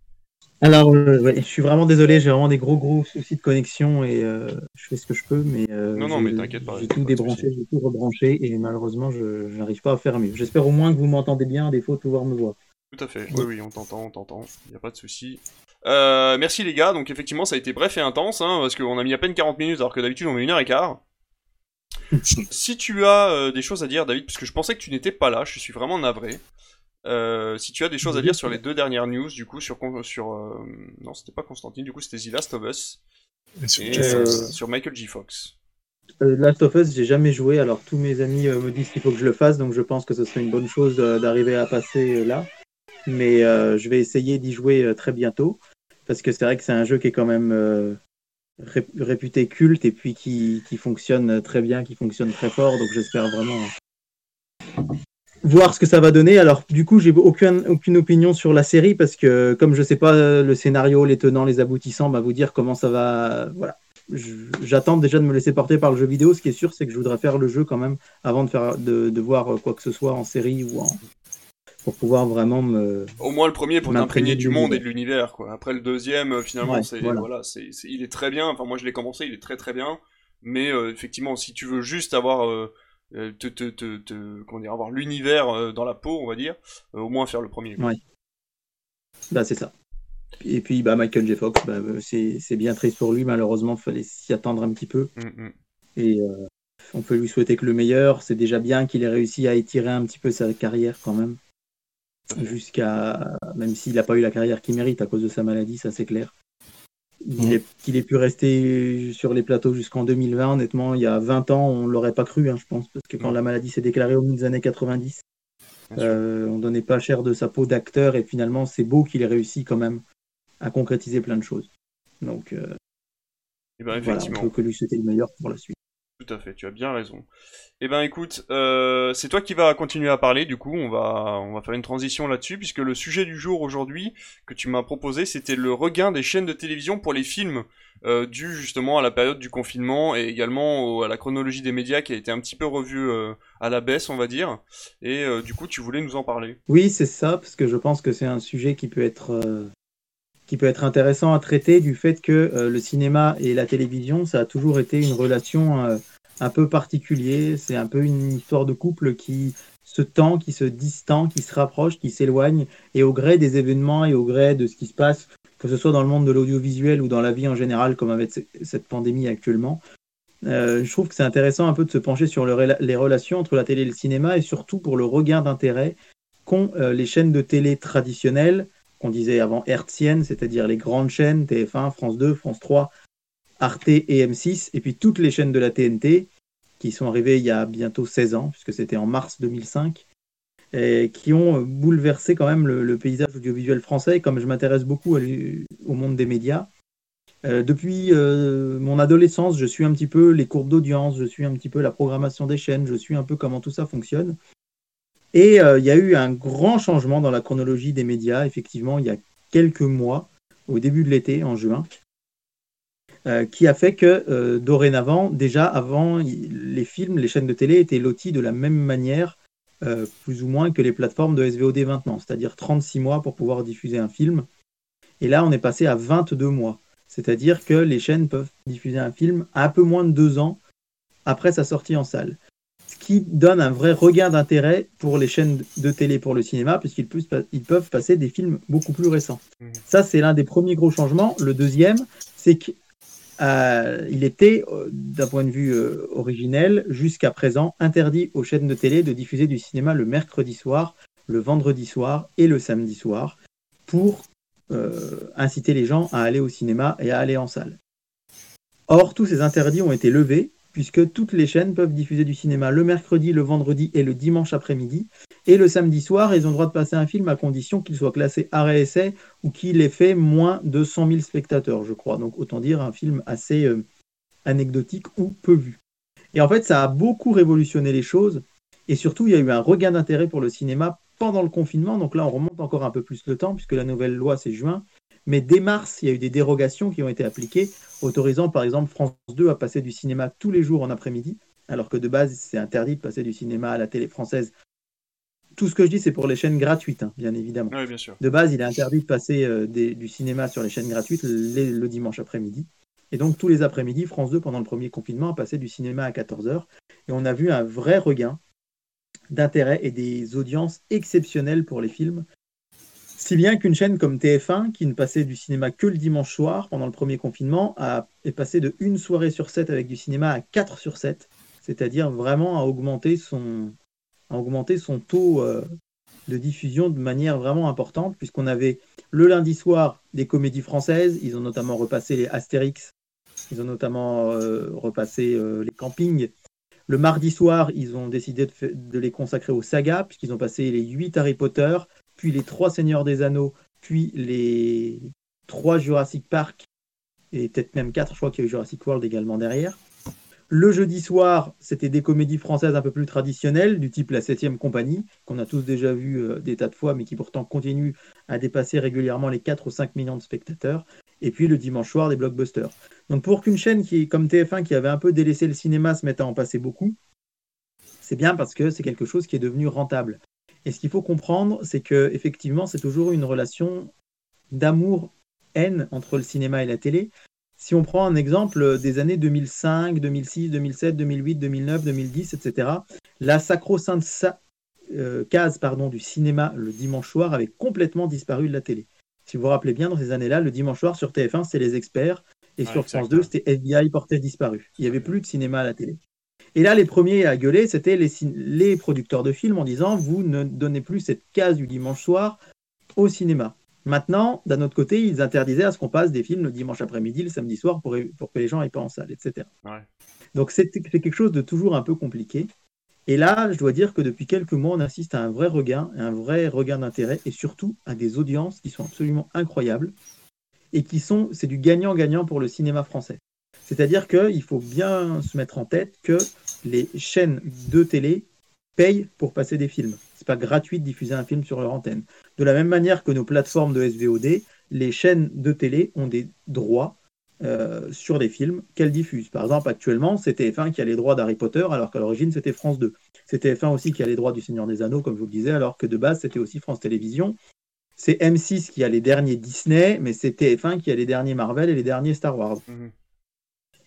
Alors, euh, ouais, je suis vraiment désolé, j'ai vraiment des gros gros soucis de connexion et euh, je fais ce que je peux, mais, euh, Non, non, mais t'inquiète pas, J'ai tout débranché, j'ai tout rebranché et malheureusement, je je n'arrive pas à faire mieux. J'espère au moins que vous m'entendez bien, à défaut de pouvoir me voir. Tout à fait, oui oui, on t'entend, on t'entend, y a pas de souci. Euh, merci les gars, donc effectivement ça a été bref et intense, hein, parce qu'on a mis à peine 40 minutes alors que d'habitude on met une heure et quart. (laughs) si tu as des choses à dire David, parce que je pensais que tu n'étais pas là, je suis vraiment navré. Euh, si tu as des choses à dire sur les deux dernières news, du coup, sur, sur euh, non, c'était pas Constantine, du coup, c'était The Last of Us et Euh, sur Michael J. Fox. Euh, Last of Us, j'ai jamais joué, alors tous mes amis euh, me disent qu'il faut que je le fasse, donc je pense que ce serait une bonne chose euh, d'arriver à passer euh, là. Mais euh, je vais essayer d'y jouer euh, très bientôt, parce que c'est vrai que c'est un jeu qui est quand même euh, ré- réputé culte et puis qui, qui fonctionne très bien, qui fonctionne très fort, donc j'espère vraiment voir ce que ça va donner. Alors du coup, j'ai aucune, aucune opinion sur la série, parce que comme je sais pas euh, le scénario, les tenants, les aboutissants, bah, vous dire comment ça va... Voilà j'attends déjà de me laisser porter par le jeu vidéo. Ce qui est sûr, c'est que je voudrais faire le jeu quand même avant de faire de, de voir quoi que ce soit en série ou en pour pouvoir vraiment me. Au moins le premier pour m'imprégner t'imprégner du monde et de l'univers, quoi. Après le deuxième, euh, finalement, Ouais, c'est voilà. voilà, c'est c'est- il est très bien. Enfin, moi je l'ai commencé, il est très très bien. Mais euh, effectivement, si tu veux juste avoir euh, euh, te, te, te, te- comment dire, avoir l'univers euh, dans la peau, on va dire, euh, au moins faire le premier. Ouais. Bah c'est ça. Et puis bah Michael J. Fox, bah, euh, c'est c'est bien triste pour lui. Malheureusement, fallait s'y attendre un petit peu. Mm, mm. Et euh, on peut lui souhaiter que le meilleur. C'est déjà bien qu'il ait réussi à étirer un petit peu sa carrière quand même. Jusqu'à. Même s'il n'a pas eu la carrière qu'il mérite à cause de sa maladie, ça c'est clair. Il Qu'il ait pu rester sur les plateaux jusqu'en 2020, honnêtement, il y a 20 ans, on l'aurait pas cru, hein, je pense, parce que quand la maladie s'est déclarée au milieu des années 90, Bien sûr. euh, on donnait pas cher de sa peau d'acteur, et finalement, c'est beau qu'il ait réussi quand même à concrétiser plein de choses. Donc, euh, Eh ben, voilà, on effectivement. peut que lui souhaiter le meilleur pour la suite. Tout à fait, tu as bien raison. Eh ben écoute, euh, c'est toi qui vas continuer à parler, du coup on va, on va faire une transition là-dessus, puisque le sujet du jour aujourd'hui que tu m'as proposé, c'était le regain des chaînes de télévision pour les films, euh, dû justement à la période du confinement et également à la chronologie des médias qui a été un petit peu revue euh, à la baisse, on va dire, et du coup tu voulais nous en parler. Oui, c'est ça, parce que je pense que c'est un sujet qui peut être, qui peut être intéressant à traiter du fait que le cinéma et la télévision, ça a toujours été une relation un peu particulière. C'est un peu une histoire de couple qui se tend, qui se distend, qui se rapproche, qui s'éloigne, et au gré des événements et au gré de ce qui se passe, que ce soit dans le monde de l'audiovisuel ou dans la vie en général, comme avec ce- cette pandémie actuellement. Euh, je trouve que c'est intéressant un peu de se pencher sur les relations entre la télé et le cinéma et surtout pour le regain d'intérêt qu'ont euh, les chaînes de télé traditionnelles, qu'on disait avant hertziennes, c'est-à-dire les grandes chaînes, TF1, France 2, France 3, Arte et M6, et puis toutes les chaînes de la TNT, qui sont arrivées il y a bientôt 16 ans, puisque c'était en mars 2005, et qui ont bouleversé quand même le, paysage audiovisuel français, comme je m'intéresse beaucoup au monde des médias. Euh, depuis euh, mon adolescence, je suis un petit peu les courbes d'audience, je suis un petit peu la programmation des chaînes, je suis un peu comment tout ça fonctionne. Et euh, il y a eu un grand changement dans la chronologie des médias, effectivement, il y a quelques mois, au début de l'été, en juin, euh, qui a fait que euh, dorénavant, déjà avant, les films, les chaînes de télé étaient lotis de la même manière, euh, plus ou moins que les plateformes de SVOD maintenant, c'est-à-dire 36 mois pour pouvoir diffuser un film. Et là, on est passé à 22 mois, c'est-à-dire que les chaînes peuvent diffuser un film à un peu moins de deux ans après sa sortie en salle. Ce qui donne un vrai regain d'intérêt pour les chaînes de télé pour le cinéma, puisqu'ils peuvent, passer des films beaucoup plus récents. Mhm. Ça, c'est l'un des premiers gros changements. Le deuxième, c'est que euh, il était, euh, d'un point de vue euh, originel, jusqu'à présent interdit aux chaînes de télé de diffuser du cinéma le mercredi soir, le vendredi soir et le samedi soir pour inciter les gens à aller au cinéma et à aller en salle. Or, tous ces interdits ont été levés puisque toutes les chaînes peuvent diffuser du cinéma le mercredi, le vendredi et le dimanche après-midi. Et le samedi soir, ils ont le droit de passer un film à condition qu'il soit classé arrêt essai ou qu'il ait fait moins de 100 000 spectateurs, je crois. Donc autant dire un film assez euh, anecdotique ou peu vu. Et en fait, ça a beaucoup révolutionné les choses. Et surtout, il y a eu un regain d'intérêt pour le cinéma pendant le confinement. Donc là, on remonte encore un peu plus le temps, puisque la nouvelle loi, c'est juin. Mais dès mars, il y a eu des dérogations qui ont été appliquées, autorisant par exemple France 2 à passer du cinéma tous les jours en après-midi, alors que de base, c'est interdit de passer du cinéma à la télé française. Tout ce que je dis, c'est pour les chaînes gratuites, hein, bien évidemment. Oui, bien sûr. De base, il est interdit de passer euh, des- du cinéma sur les chaînes gratuites les- le dimanche après-midi. Et donc, tous les après-midi, France 2, pendant le premier confinement, a passé du cinéma à 14h. Et on a vu un vrai regain d'intérêt et des audiences exceptionnelles pour les films. Si bien qu'une chaîne comme TF1, qui ne passait du cinéma que le dimanche soir pendant le premier confinement, a, est passée de une soirée sur 7 avec du cinéma à 4 sur 7, c'est-à-dire vraiment à augmenter son, taux euh, de diffusion de manière vraiment importante, puisqu'on avait le lundi soir des comédies françaises, ils ont notamment repassé les Astérix, ils ont notamment euh, repassé euh, les campings. Le mardi soir, ils ont décidé de, de les consacrer aux sagas, puisqu'ils ont passé les 8 Harry Potter, puis les 3 Seigneurs des Anneaux, puis les 3 Jurassic Park, et peut-être même 4, je crois qu'il y a eu Jurassic World également derrière. Le jeudi soir, c'était des comédies françaises un peu plus traditionnelles, du type La Septième Compagnie, qu'on a tous déjà vu euh, des tas de fois, mais qui pourtant continue à dépasser régulièrement les 4 ou 5 millions de spectateurs. Et puis le dimanche soir, des blockbusters. Donc pour qu'une chaîne qui est comme TF1, qui avait un peu délaissé le cinéma, se mette à en passer beaucoup, c'est bien parce que c'est quelque chose qui est devenu rentable. Et ce qu'il faut comprendre, c'est que effectivement, c'est toujours une relation d'amour-haine entre le cinéma et la télé. Si on prend un exemple des années 2005, 2006, 2007, 2008, 2009, 2010, etc., la sacro-sainte sa- euh, case pardon, du cinéma le dimanche soir avait complètement disparu de la télé. Si vous vous rappelez bien, dans ces années-là, le dimanche soir sur TF1, c'est les experts, et sur France 2, ouais. c'était FBI porté disparu. Il n'y avait plus de cinéma à la télé. Et là, les premiers à gueuler, c'était les, producteurs de films en disant Vous ne donnez plus cette case du dimanche soir au cinéma. Maintenant, d'un autre côté, ils interdisaient à ce qu'on passe des films le dimanche après-midi, le samedi soir, pour, pour que les gens aillent pas en salle, etc. Ouais. Donc c'est quelque chose de toujours un peu compliqué. Et là, je dois dire que depuis quelques mois, on assiste à un vrai regain, un vrai regain d'intérêt, et surtout à des audiences qui sont absolument incroyables, et qui sont, c'est du gagnant-gagnant pour le cinéma français. C'est-à-dire qu'il faut bien se mettre en tête que les chaînes de télé payent pour passer des films. C'est pas gratuit de diffuser un film sur leur antenne. De la même manière que nos plateformes de SVOD, les chaînes de télé ont des droits euh, sur des films qu'elles diffusent. Par exemple, actuellement, c'est TF1 qui a les droits d'Harry Potter, alors qu'à l'origine, c'était France 2. C'est TF1 aussi qui a les droits du Seigneur des Anneaux, comme je vous le disais, alors que de base, c'était aussi France Télévisions. C'est M6 qui a les derniers Disney, mais c'est TF1 qui a les derniers Marvel et les derniers Star Wars. Mhm.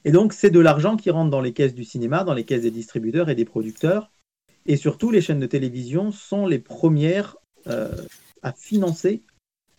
Et donc, c'est de l'argent qui rentre dans les caisses du cinéma, dans les caisses des distributeurs et des producteurs. Et surtout, les chaînes de télévision sont les premières euh, à financer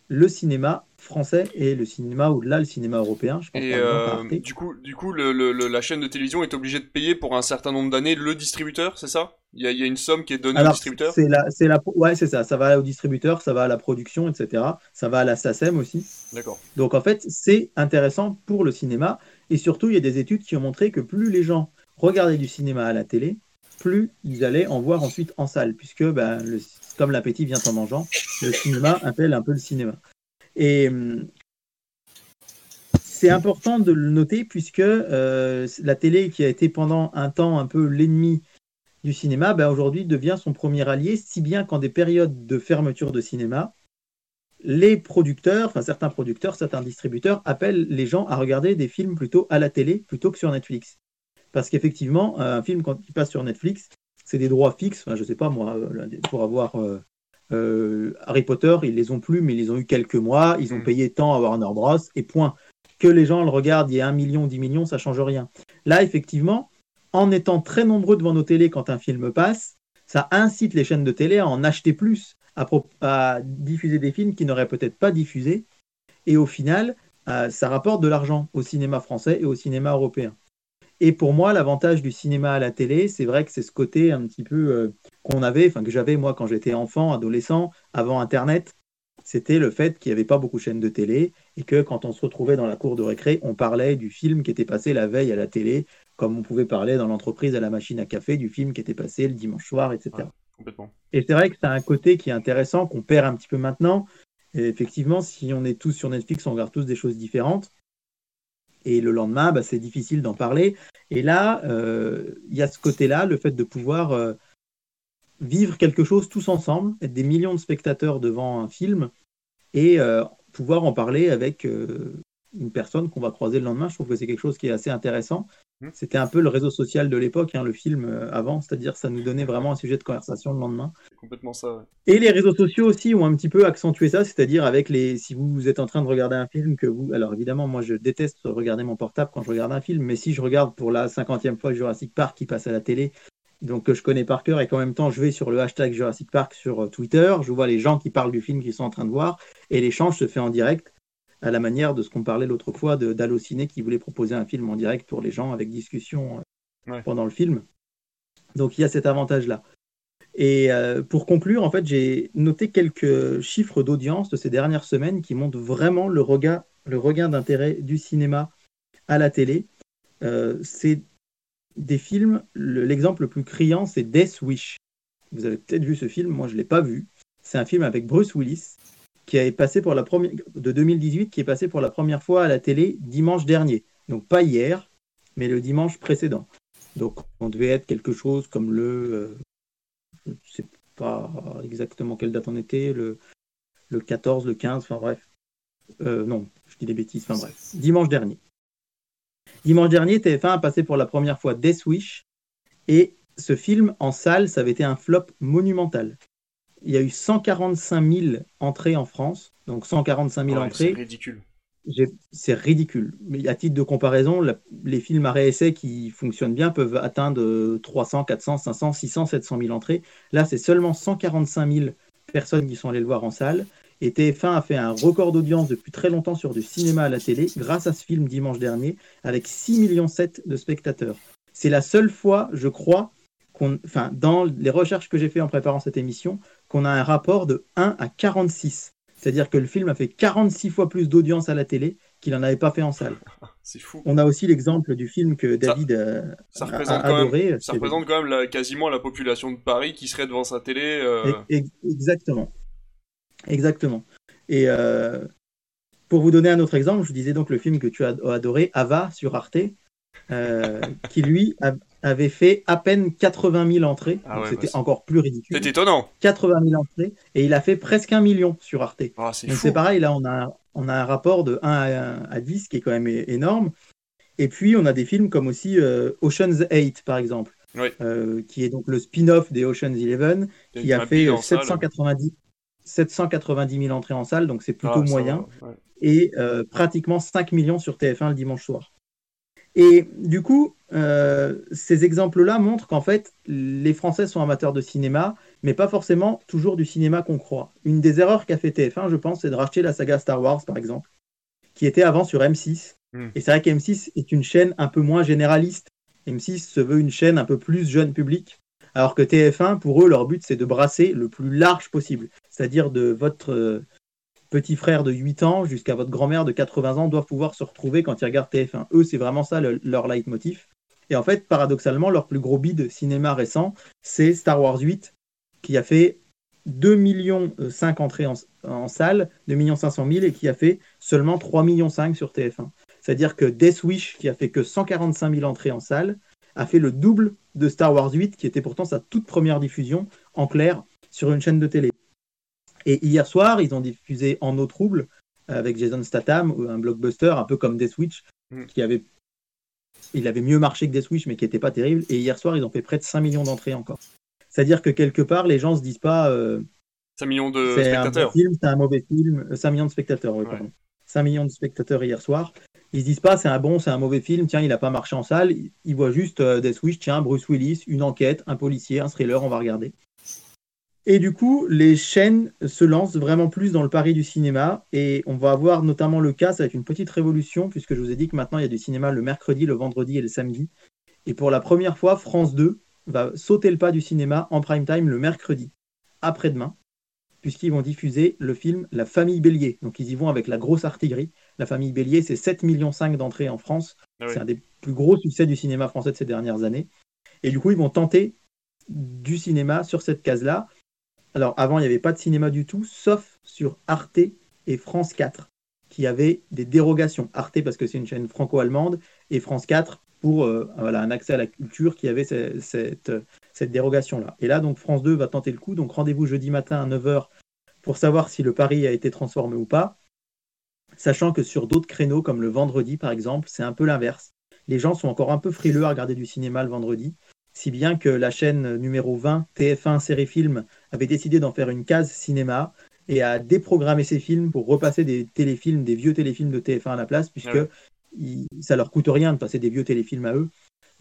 le cinéma français et le cinéma au-delà, le cinéma européen. Je pense Et euh, du coup, du coup le, le- le- la chaîne de télévision est obligée de payer pour un certain nombre d'années le distributeur, c'est ça? Il y, a, il y a une somme qui est donnée au distributeur? c'est la, c'est la, ouais, c'est ça. Ça va au distributeur, ça va à la production, etc. Ça va à la SACEM aussi. D'accord. Donc en fait, c'est intéressant pour le cinéma. Et surtout, il y a des études qui ont montré que plus les gens regardaient du cinéma à la télé, plus ils allaient en voir ensuite en salle, puisque ben, comme l'appétit vient en mangeant, le cinéma appelle un peu le cinéma. Et hum, c'est important de le noter, puisque euh, la télé, qui a été pendant un temps un peu l'ennemi du cinéma, ben, aujourd'hui devient son premier allié, si bien qu'en des périodes de fermeture de cinéma, les producteurs, enfin certains producteurs, certains distributeurs appellent les gens à regarder des films plutôt à la télé plutôt que sur Netflix. Parce qu'effectivement, un film quand il passe sur Netflix, c'est des droits fixes. Enfin, je sais pas moi, euh, pour avoir euh, euh, Harry Potter, ils les ont plus, mais ils les ont eu quelques mois. Ils ont Mm. payé tant à Warner Bros. Et point. Que les gens le regardent, il y a un million, dix millions, ça change rien. Là, effectivement, en étant très nombreux devant nos télés quand un film passe, ça incite les chaînes de télé à en acheter plus, à, diffuser des films qu'ils n'auraient peut-être pas diffusés. Et au final, euh, ça rapporte de l'argent au cinéma français et au cinéma européen. Et pour moi, l'avantage du cinéma à la télé, c'est vrai que c'est ce côté un petit peu euh, qu'on avait, enfin que j'avais moi quand j'étais enfant, adolescent, avant Internet. C'était le fait qu'il n'y avait pas beaucoup de chaînes de télé et que quand on se retrouvait dans la cour de récré, on parlait du film qui était passé la veille à la télé, comme on pouvait parler dans l'entreprise à la machine à café du film qui était passé le dimanche soir, etc. Et c'est vrai que c'est un côté qui est intéressant, qu'on perd un petit peu maintenant. Effectivement, si on est tous sur Netflix, on regarde tous des choses différentes. Et le lendemain, bah, c'est difficile d'en parler. Et là, euh, il y a ce côté-là, le fait de pouvoir euh, vivre quelque chose tous ensemble, être des millions de spectateurs devant un film et euh, pouvoir en parler avec euh, une personne qu'on va croiser le lendemain. Je trouve que c'est quelque chose qui est assez intéressant. Mhm. C'était un peu le réseau social de l'époque, hein, le film euh, avant, c'est-à-dire ça nous donnait vraiment un sujet de conversation le lendemain. Complètement ça. ouais. Et les réseaux sociaux aussi ont un petit peu accentué ça, c'est-à-dire avec les, si vous êtes en train de regarder un film que vous, alors évidemment, moi je déteste regarder mon portable quand je regarde un film, mais si je regarde pour la cinquantième fois Jurassic Park qui passe à la télé, donc que je connais par cœur et qu'en même temps je vais sur le hashtag Jurassic Park sur euh, Twitter, je vois les gens qui parlent du film qu'ils sont en train de voir et l'échange se fait en direct à la manière de ce qu'on parlait l'autre fois d'Allociné qui voulait proposer un film en direct pour les gens avec discussion euh, Ouais. pendant le film. Donc il y a cet avantage-là. Et euh, pour conclure, en fait, j'ai noté quelques chiffres d'audience de ces dernières semaines qui montrent vraiment le regain, le regain d'intérêt du cinéma à la télé. Euh, c'est des films, le- l'exemple le plus criant, c'est Death Wish. Vous avez peut-être vu ce film, moi je ne l'ai pas vu. C'est un film avec Bruce Willis qui est passé pour la première, de 2018, qui est passé pour la première fois à la télé dimanche dernier. Donc pas hier, mais le dimanche précédent. Donc on devait être quelque chose comme le, euh, je ne sais pas exactement quelle date on était, le, le 14, le 15, enfin bref. Euh, non, je dis des bêtises, enfin bref. Dimanche dernier. Dimanche dernier, TF1 a passé pour la première fois Death Wish. Et ce film, en salle, ça avait été un flop monumental. Il y a eu 145 000 entrées en France. Donc 145 000 Ouais, entrées. C'est ridicule. C'est ridicule. Mais à titre de comparaison, la- les films à réessai qui fonctionnent bien peuvent atteindre 300, 400, 500, 600, 700 000 entrées. Là, c'est seulement 145 000 personnes qui sont allées le voir en salle. Et TF1 a fait un record d'audience depuis très longtemps sur du cinéma à la télé grâce à ce film dimanche dernier avec 6,7 millions de spectateurs. C'est la seule fois, je crois, qu'on, enfin, dans les recherches que j'ai fait en préparant cette émission, qu'on a un rapport de 1 à 46. C'est-à-dire que le film a fait 46 fois plus d'audience à la télé qu'il n'en avait pas fait en salle. (laughs) C'est fou. On a aussi l'exemple du film que David a, Ça a- représente, a quand même, adoré. ça représente quand même la- quasiment la population de Paris qui serait devant sa télé. euh, Ex- Exactement. Exactement. Et euh, pour vous donner un autre exemple, je vous disais donc le film que tu as adoré, Ava, sur Arte, euh, qui lui a- avait fait à peine 80 000 entrées. Ah ouais, C'était bah, encore plus ridicule. C'est étonnant. 80 000 entrées. Et il a fait presque un million sur Arte. Ah, c'est Donc fou. c'est pareil, là on a, on a un rapport de 1 à, à 10 qui est quand même énorme. Et puis on a des films comme aussi euh, Ocean's 8 par exemple, Oui. euh, qui est donc le spin-off des Ocean's 11, Il y qui a fait bille euh, en salle. 790, 790 000 entrées en salle, donc c'est plutôt Ah, moyen, va, ouais. et euh, pratiquement 5 millions sur TF1 le dimanche soir. Et du coup, euh, ces exemples-là montrent qu'en fait, les Français sont amateurs de cinéma, mais pas forcément toujours du cinéma qu'on croit. Une des erreurs qu'a fait TF1, je pense, c'est de racheter la saga Star Wars, par exemple, qui était avant sur M6. Hmm. Et c'est vrai qu'M6 est une chaîne un peu moins généraliste. M6 se veut une chaîne un peu plus jeune public, alors que TF1, pour eux, leur but, c'est de brasser le plus large possible. C'est-à-dire de votre euh, petit frère de 8 ans jusqu'à votre grand-mère de 80 ans doivent pouvoir se retrouver quand ils regardent TF1. Eux, c'est vraiment ça le- leur leitmotiv. Et en fait, paradoxalement, leur plus gros bid cinéma récent, c'est Star Wars 8, qui a fait 2 millions 5 entrées en, en salle, 2 millions 500 000, et qui a fait seulement 3 millions 5 sur TF1. C'est-à-dire que Death Wish, qui a fait que 145 000 entrées en salle, a fait le double de Star Wars 8, qui était pourtant sa toute première diffusion en clair sur une chaîne de télé. Et hier soir, ils ont diffusé En eau trouble avec Jason Statham, un blockbuster un peu comme Death Witch, Mm. qui avait, il avait mieux marché que Death Witch, mais qui n'était pas terrible. Et hier soir, ils ont fait près de 5 millions d'entrées encore. C'est-à-dire que quelque part, les gens se disent pas euh, 5 millions de c'est un bon spectateurs. film, c'est un mauvais film. Euh, 5 millions de spectateurs, oui, Ouais. pardon. 5 millions de spectateurs hier soir. Ils se disent pas c'est un bon, c'est un mauvais film, tiens, il n'a pas marché en salle. Ils- Ils voient juste euh, Death Wish, tiens, Bruce Willis, une enquête, un policier, un thriller, on va regarder. Et du coup, les chaînes se lancent vraiment plus dans le pari du cinéma. Et on va avoir notamment le cas, ça va être une petite révolution, puisque je vous ai dit que maintenant il y a du cinéma le mercredi, le vendredi et le samedi. Et pour la première fois, France 2 va sauter le pas du cinéma en prime time le mercredi, après-demain, puisqu'ils vont diffuser le film La famille Bélier. Donc ils y vont avec la grosse artillerie. La famille Bélier, c'est 7,5 millions d'entrées en France. Ah oui. C'est un des plus gros succès du cinéma français de ces dernières années. Et du coup, ils vont tenter du cinéma sur cette case-là. Alors avant, il n'y avait pas de cinéma du tout, sauf sur Arte et France 4, qui avaient des dérogations. Arte parce que c'est une chaîne franco-allemande, et France 4 pour euh, un accès à la culture qui avait ce- cette, cette dérogation-là. Et là, donc France 2 va tenter le coup. Donc rendez-vous jeudi matin à 9h pour savoir si le pari a été transformé ou pas. Sachant que sur d'autres créneaux, comme le vendredi par exemple, c'est un peu l'inverse. Les gens sont encore un peu frileux à regarder du cinéma le vendredi, si bien que la chaîne numéro 20, TF1 Série Film, avait décidé d'en faire une case cinéma et a déprogrammé ses films pour repasser des téléfilms, des vieux téléfilms de TF1 à la place, puisque Ah ouais. il- ça leur coûte rien de passer des vieux téléfilms à eux.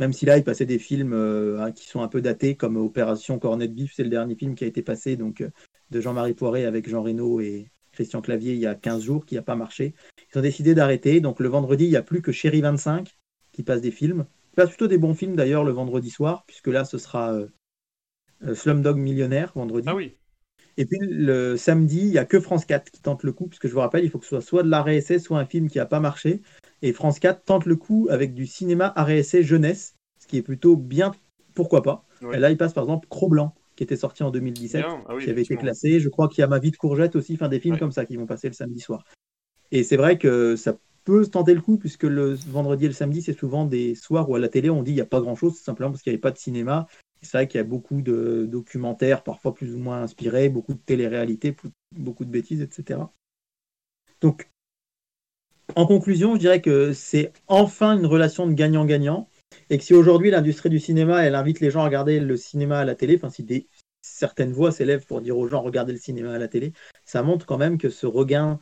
Même si là, ils passaient des films euh, hein, qui sont un peu datés, comme Opération Cornet de Bif, c'est le dernier film qui a été passé, donc euh, de Jean-Marie Poiré avec Jean Reno et Christian Clavier il y a 15 jours, qui n'a pas marché. Ils ont décidé d'arrêter. Donc le vendredi, il n'y a plus que Chéri 25 qui passe des films. Passe plutôt des bons films d'ailleurs le vendredi soir, puisque là, ce sera euh, euh, Slumdog Millionnaire vendredi. Ah oui. Et puis le samedi, il n'y a que France 4 qui tente le coup, puisque je vous rappelle, il faut que ce soit soit de l'arrêt essai, soit un film qui n'a pas marché. Et France 4 tente le coup avec du cinéma arrêt essai jeunesse, ce qui est plutôt bien, pourquoi pas. Oui. Et là, il passe par exemple Cro-Blanc, qui était sorti en 2017, Bien. Ah oui, qui avait été classé. Je crois qu'il y a Ma vie de courgette aussi, enfin des films comme ça qui vont passer le samedi soir. Et c'est vrai que ça peut tenter le coup, puisque le vendredi et le samedi, c'est souvent des soirs où à la télé, on dit il n'y a pas grand-chose, simplement parce qu'il n'y avait pas de cinéma. C'est vrai qu'il y a beaucoup de documentaires, parfois plus ou moins inspirés, beaucoup de télé-réalité, beaucoup de bêtises, etc. Donc, en conclusion, je dirais que c'est enfin une relation de gagnant-gagnant. Et que si aujourd'hui l'industrie du cinéma, elle invite les gens à regarder le cinéma à la télé, enfin si des, certaines voix s'élèvent pour dire aux gens regardez le cinéma à la télé, ça montre quand même que ce regain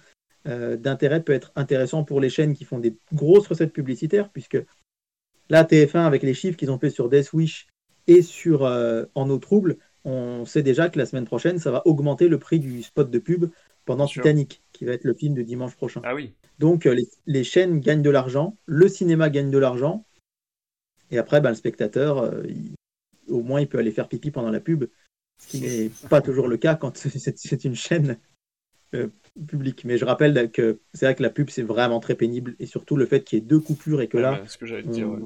euh, d'intérêt peut être intéressant pour les chaînes qui font des grosses recettes publicitaires, puisque là, TF1, avec les chiffres qu'ils ont fait sur Death Wish et sur euh, En eau trouble, on sait déjà que la semaine prochaine, ça va augmenter le prix du spot de pub pendant. Titanic, qui va être le film de dimanche prochain. Ah oui. Donc euh, les, les chaînes gagnent de l'argent, le cinéma gagne de l'argent, et après, ben, le spectateur, il- au moins, il peut aller faire pipi pendant la pub, ce qui n'est pas toujours le cas quand (laughs) c'est une chaîne euh, publique. Mais je rappelle que c'est vrai que la pub, c'est vraiment très pénible, et surtout le fait qu'il y ait deux coupures et que Ouais, là, ce que j'allais te dire. ouais.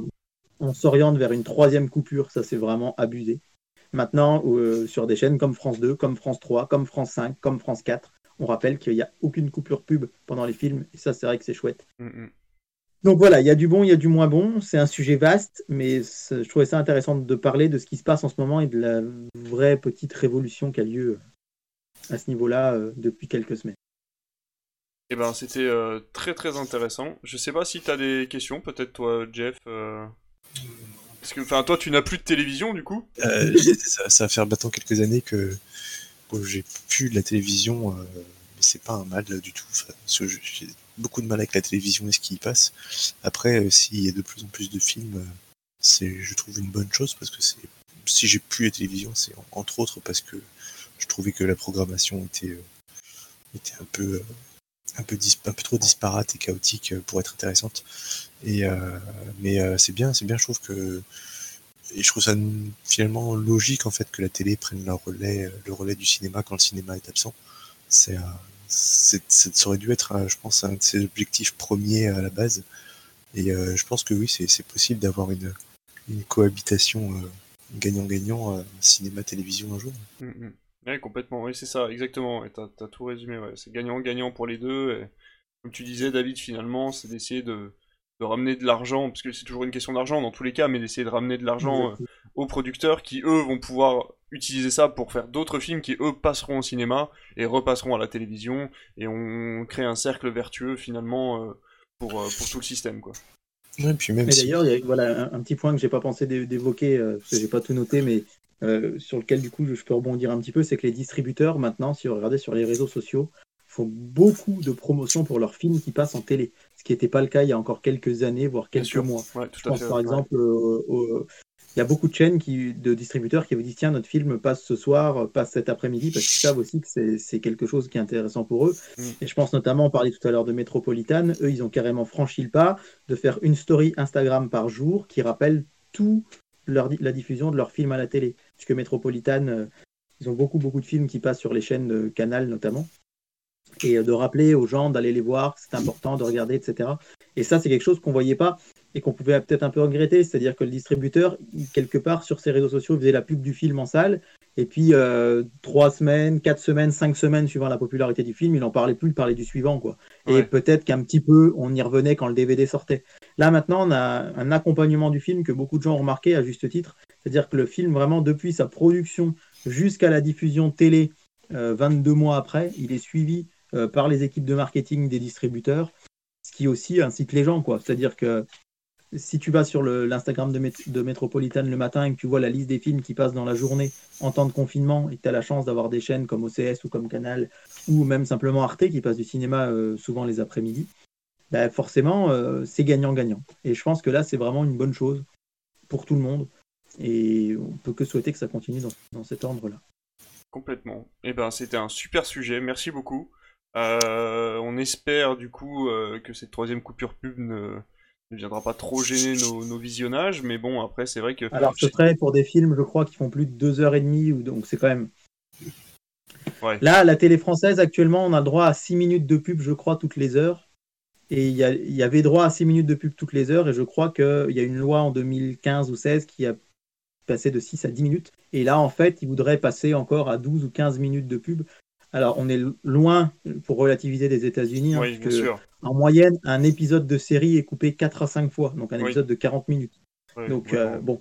on, s'oriente vers une troisième coupure, ça c'est vraiment abusé. Maintenant, euh, sur des chaînes comme France 2, comme France 3, comme France 5, comme France 4, on rappelle qu'il n'y a aucune coupure pub pendant les films, et ça c'est vrai que c'est chouette. Mm, mm. Donc voilà, il y a du bon, il y a du moins bon. C'est un sujet vaste, mais je trouvais ça intéressant de parler de ce qui se passe en ce moment et de la vraie petite révolution qui a lieu à ce niveau-là euh, depuis quelques semaines. Eh ben, c'était euh, très très intéressant. Je sais pas si t'as des questions, peut-être toi, Jeff. euh, Parce que, enfin, toi, tu n'as plus de télévision, du coup? Euh, ça, ça va faire maintenant quelques années que bon, j'ai plus de la télévision, euh, mais c'est pas un mal là, du tout. Enfin, parce que j'ai beaucoup de mal avec la télévision et ce qui y passe. Après, euh, s'il y a de plus en plus de films, euh, c'est, je trouve une bonne chose parce que c'est, si j'ai plus la télévision, c'est en- entre autres parce que je trouvais que la programmation était, euh, était un peu, euh, un peu, trop disparate et chaotique euh, pour être intéressante. Et mais c'est bien, c'est bien. Je trouve que et je trouve ça finalement logique en fait que la télé prenne le relais, le relais du cinéma quand le cinéma est absent. C'est, ça aurait dû être, je pense, un de ses objectifs premiers à la base. Et je pense que oui, c'est, possible d'avoir une, cohabitation gagnant-gagnant cinéma-télévision un jour. Mm, Ouais, complètement. Oui, c'est ça, exactement. Et t'as t'as tout résumé. Ouais. C'est gagnant-gagnant pour les deux. Et, comme tu disais, David, finalement, c'est d'essayer de de ramener de l'argent, parce que c'est toujours une question d'argent dans tous les cas, mais d'essayer de ramener de l'argent euh, aux producteurs qui, eux, vont pouvoir utiliser ça pour faire d'autres films qui, eux, passeront au cinéma et repasseront à la télévision, et on crée un cercle vertueux, finalement, euh, pour, euh, pour tout le système, quoi. Ouais, puis même Mais si- d'ailleurs, il y a voilà, un, un petit point que j'ai pas pensé d'é- d'évoquer, euh, parce que j'ai pas tout noté, mais euh, sur lequel du coup je peux rebondir un petit peu, c'est que les distributeurs maintenant, si vous regardez sur les réseaux sociaux, font beaucoup de promotions pour leurs films qui passent en télé, ce qui n'était pas le cas il y a encore quelques années, voire quelques sûr. mois. Ouais, Je tout pense fait. par ouais. exemple, euh, il y a beaucoup de chaînes qui, de distributeurs qui vous disent tiens notre film passe ce soir, passe cet après-midi parce qu'ils savent aussi que c'est quelque chose qui est intéressant pour eux. Mm. Et je pense notamment, on parlait tout à l'heure de Métropolitane, eux ils ont carrément franchi le pas de faire une story Instagram par jour qui rappelle tout leur, la diffusion de leurs films à la télé. Puisque Métropolitane, euh, ils ont beaucoup beaucoup de films qui passent sur les chaînes de Canal notamment. Et euh, de rappeler aux gens d'aller les voir, c'est important de regarder, etc. Et ça, c'est quelque chose qu'on voyait pas et qu'on pouvait peut-être un peu regretter. C'est-à-dire que le distributeur, quelque part sur ses réseaux sociaux, faisait la pub du film en salle. Et puis, euh, trois semaines, quatre semaines, cinq semaines, suivant la popularité du film, il en parlait plus, il parlait du suivant. quoi. Et peut-être qu'un petit peu, on y revenait quand le DVD sortait. Là, maintenant, on a un accompagnement du film que beaucoup de gens ont remarqué à juste titre. C'est-à-dire que le film, vraiment, depuis sa production jusqu'à la diffusion télé, euh, 22 mois après, il est suivi euh, par les équipes de marketing des distributeurs, ce qui aussi incite les gens. quoi. C'est-à-dire que si tu vas sur l'Instagram de, Métropolitane le matin et que tu vois la liste des films qui passent dans la journée en temps de confinement et que tu as la chance d'avoir des chaînes comme OCS ou comme Canal ou même simplement Arte qui passe du cinéma euh, souvent les après-midi, bah forcément euh, c'est gagnant-gagnant. Et je pense que là c'est vraiment une bonne chose pour tout le monde et on peut que souhaiter que ça continue dans, cet ordre-là. Complètement. Eh ben, c'était un super sujet. Merci beaucoup. Euh, on espère du coup que cette troisième coupure pub ne, ne viendra pas trop gêner nos, nos visionnages, mais bon, après, c'est vrai que. Alors ce serait pour des films, je crois, qui font plus de deux heures et demie, ou donc c'est quand même. Ouais. Là, la télé française, actuellement, on a le droit à 6 minutes de pub, je crois, toutes les heures. Et il y, avait droit à 6 minutes de pub toutes les heures, et je crois qu'il y a une loi en 2015 ou 16 qui a passé de 6 à 10 minutes. Et là, en fait, ils voudraient passer encore à 12 ou 15 minutes de pub. Alors, on est loin, pour relativiser, des États-Unis, hein, oui, bien sûr. En moyenne, un épisode de série est coupé 4 à 5 fois, donc un Oui. épisode de 40 minutes. Ouais, Donc, euh, bon,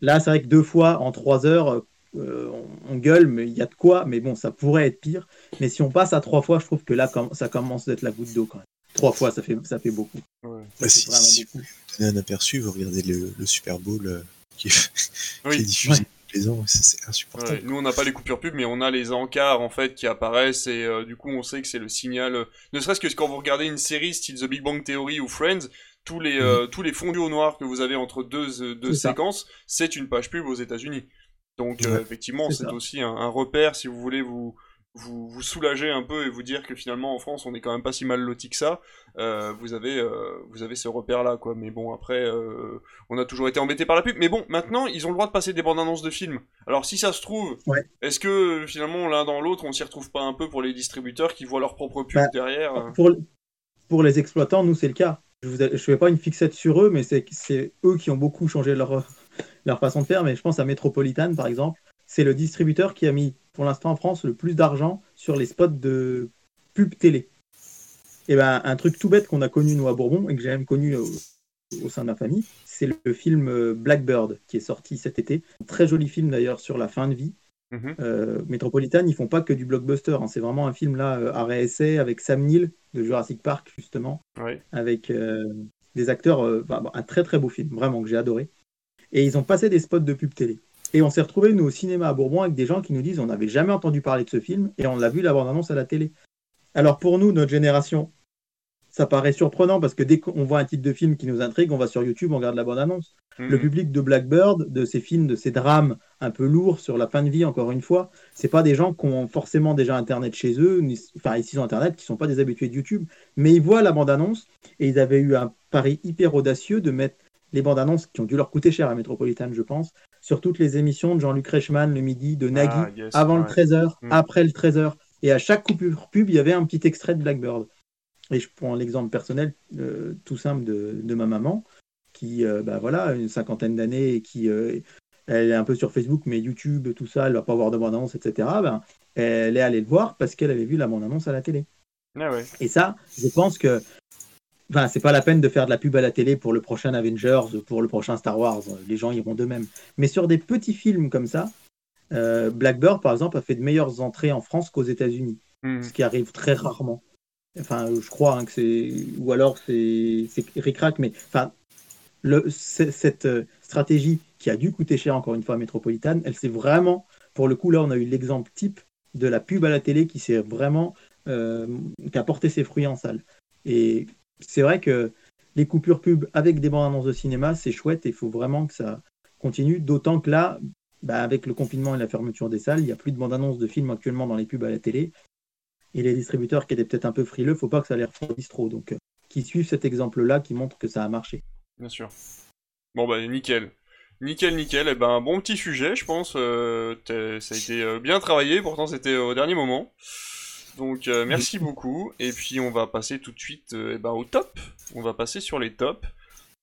là, c'est vrai que deux fois en trois heures, euh, on, on gueule, mais il y a de quoi. Mais bon, ça pourrait être pire. Mais si on passe à trois fois, je trouve que là, ça commence d'être la goutte d'eau quand même. Trois fois, ça fait, ça fait beaucoup. Ouais. Bah, Ça fait si, si beaucoup. vous donnez un aperçu, vous regardez le, le Super Bowl euh, qui, est, (laughs) qui est Oui. diffusé tous c'est insupportable. Ouais, nous on n'a pas les coupures pub mais on a les encarts en fait qui apparaissent et euh, du coup on sait que c'est le signal euh, ne serait-ce que quand vous regardez une série style The Big Bang Theory ou Friends tous les euh, tous les fondus au noir que vous avez entre deux euh, deux séquences c'est une page pub aux États-Unis donc euh, Ouais. effectivement C'est aussi un, un repère si vous voulez vous vous, vous soulager un peu et vous dire que finalement en France on est quand même pas si mal loti que ça euh, vous avez euh, vous avez ce repère là quoi mais bon après euh, on a toujours été embêté par la pub mais bon maintenant ils ont le droit de passer des bandes annonces de films alors si ça se trouve Ouais. est-ce que finalement l'un dans l'autre on s'y retrouve pas un peu pour les distributeurs qui voient leur propre pub Bah, derrière Pour, pour les exploitants, nous, c'est le cas. Je ne fais pas une fixette sur eux, mais c'est c'est eux qui ont beaucoup changé leur, leur façon de faire. Mais je pense à Metropolitan, par exemple. C'est le distributeur qui a mis, pour l'instant en France, le plus d'argent sur les spots de pub télé. Et ben, un truc tout bête qu'on a connu, nous, à Bourbon, et que j'ai même connu au, au sein de ma famille, c'est le film euh, Blackbird, qui est sorti cet été. Un très joli film, d'ailleurs, sur la fin de vie. Euh, Metropolitan, ils font pas que du blockbuster. hein. C'est vraiment un film là, euh, arrêt essai avec Sam Neill de Jurassic Park justement, avec euh, des acteurs. euh, enfin, bon, un très très beau film, vraiment que j'ai adoré. Et ils ont passé des spots de pub télé. Et on s'est retrouvés nous au cinéma à Bourbon avec des gens qui nous disent on n'avait jamais entendu parler de ce film et on l'a vu la bande annonce à la télé. Alors pour nous, notre génération, ça paraît surprenant parce que dès qu'on voit un titre de film qui nous intrigue, on va sur YouTube, on regarde la bande annonce. Le Mhm. public de Blackbird, de ces films, de ces drames un peu lourds sur la fin de vie, encore une fois, c'est pas des gens qui ont forcément déjà Internet chez eux, enfin ici ont Internet, qui sont pas des habitués de YouTube, mais ils voient la bande-annonce et ils avaient eu un pari hyper audacieux de mettre les bandes-annonces qui ont dû leur coûter cher à Metropolitan, je pense, sur toutes les émissions de Jean-Luc Reichmann le midi, de Nagui, Ah, yes, avant le ouais. 13h, Mm. après le 13h. Et à chaque coupure pub, il y avait un petit extrait de Blackbird. Et je prends l'exemple personnel euh, tout simple de, de ma maman, qui, euh, bah voilà, une cinquantaine d'années et qui euh, elle est un peu sur Facebook, mais YouTube, tout ça, elle va pas voir de bande-annonce, etc. Ben, elle est allée le voir parce qu'elle avait vu la bande-annonce à la télé. Ah ouais. Et ça, je pense que Enfin, c'est pas la peine de faire de la pub à la télé pour le prochain Avengers, pour le prochain Star Wars. Les gens iront d'eux-mêmes. Mais sur des petits films comme ça, euh, Blackbird, par exemple, a fait de meilleures entrées en France qu'aux États-Unis, Hmm. ce qui arrive très rarement. Enfin, je crois hein, que c'est. Ou alors c'est c'est ric-rac, mais enfin, le, cette euh, stratégie qui a dû coûter cher, encore une fois, à Métropolitane, elle s'est vraiment. Pour le coup, là, on a eu l'exemple type de la pub à la télé qui s'est vraiment. euh, qui a porté ses fruits en salle. Et c'est vrai que les coupures pub avec des bandes annonces de cinéma, c'est chouette et il faut vraiment que ça continue. D'autant que là, bah, avec le confinement et la fermeture des salles, il n'y a plus de bandes annonces de films actuellement dans les pubs à la télé. Et les distributeurs qui étaient peut-être un peu frileux, faut pas que ça les refroidisse trop. Donc, euh, qui suivent cet exemple-là qui montre que ça a marché. Bien sûr. Bon bah nickel. Nickel, nickel. Eh ben, bon petit sujet, je pense. euh, ça a été euh, bien travaillé, pourtant c'était au dernier moment. Donc euh, merci beaucoup. Et puis on va passer tout de suite euh, eh ben, au top. On va passer sur les tops.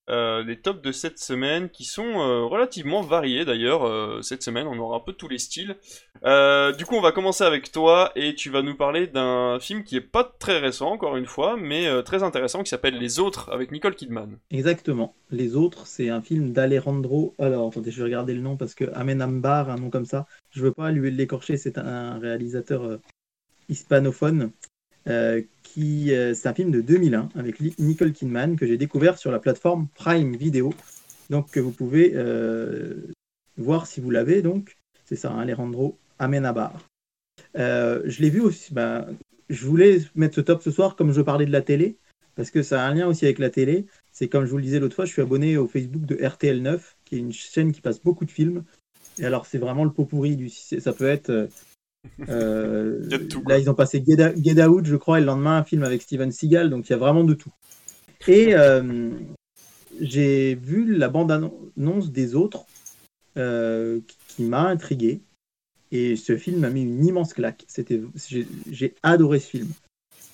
Euh, les tops de cette semaine qui sont relativement variés d'ailleurs. Cette semaine, on aura un peu tous les styles. Du coup, on va commencer avec toi et tu vas nous parler d'un film qui est pas très récent, encore une fois, mais très intéressant qui s'appelle Les Autres avec Nicole Kidman. Exactement. Les autres, c'est un film d'Alejandro. Alors, attendez, je vais regarder le nom parce que Amenambar, un nom comme ça, je veux pas lui l'écorcher. C'est un réalisateur hispanophone euh, qui, euh, c'est un film de 2001 avec Nicole Kidman que j'ai découvert sur la plateforme Prime Video. Donc, que vous pouvez euh, voir si vous l'avez. Donc, c'est ça, hein, Alejandro Amenabar. Je l'ai vu aussi. bah, je voulais mettre ce top ce soir comme je parlais de la télé parce que ça a un lien aussi avec la télé. C'est comme je vous le disais l'autre fois, je suis abonné au Facebook de RTL9, qui est une chaîne qui passe beaucoup de films. Et alors, c'est vraiment le pot pourri du. Ça peut être. Euh, (laughs) tout, là, ils ont passé Get, Out- Get Out, je crois, et le lendemain, un film avec Steven Seagal, donc il y a vraiment de tout. Et euh, j'ai vu la bande-annonce des autres, euh, qui- m'a intrigué. Et ce film m'a mis une immense claque. C'était, j'ai, j'ai adoré ce film.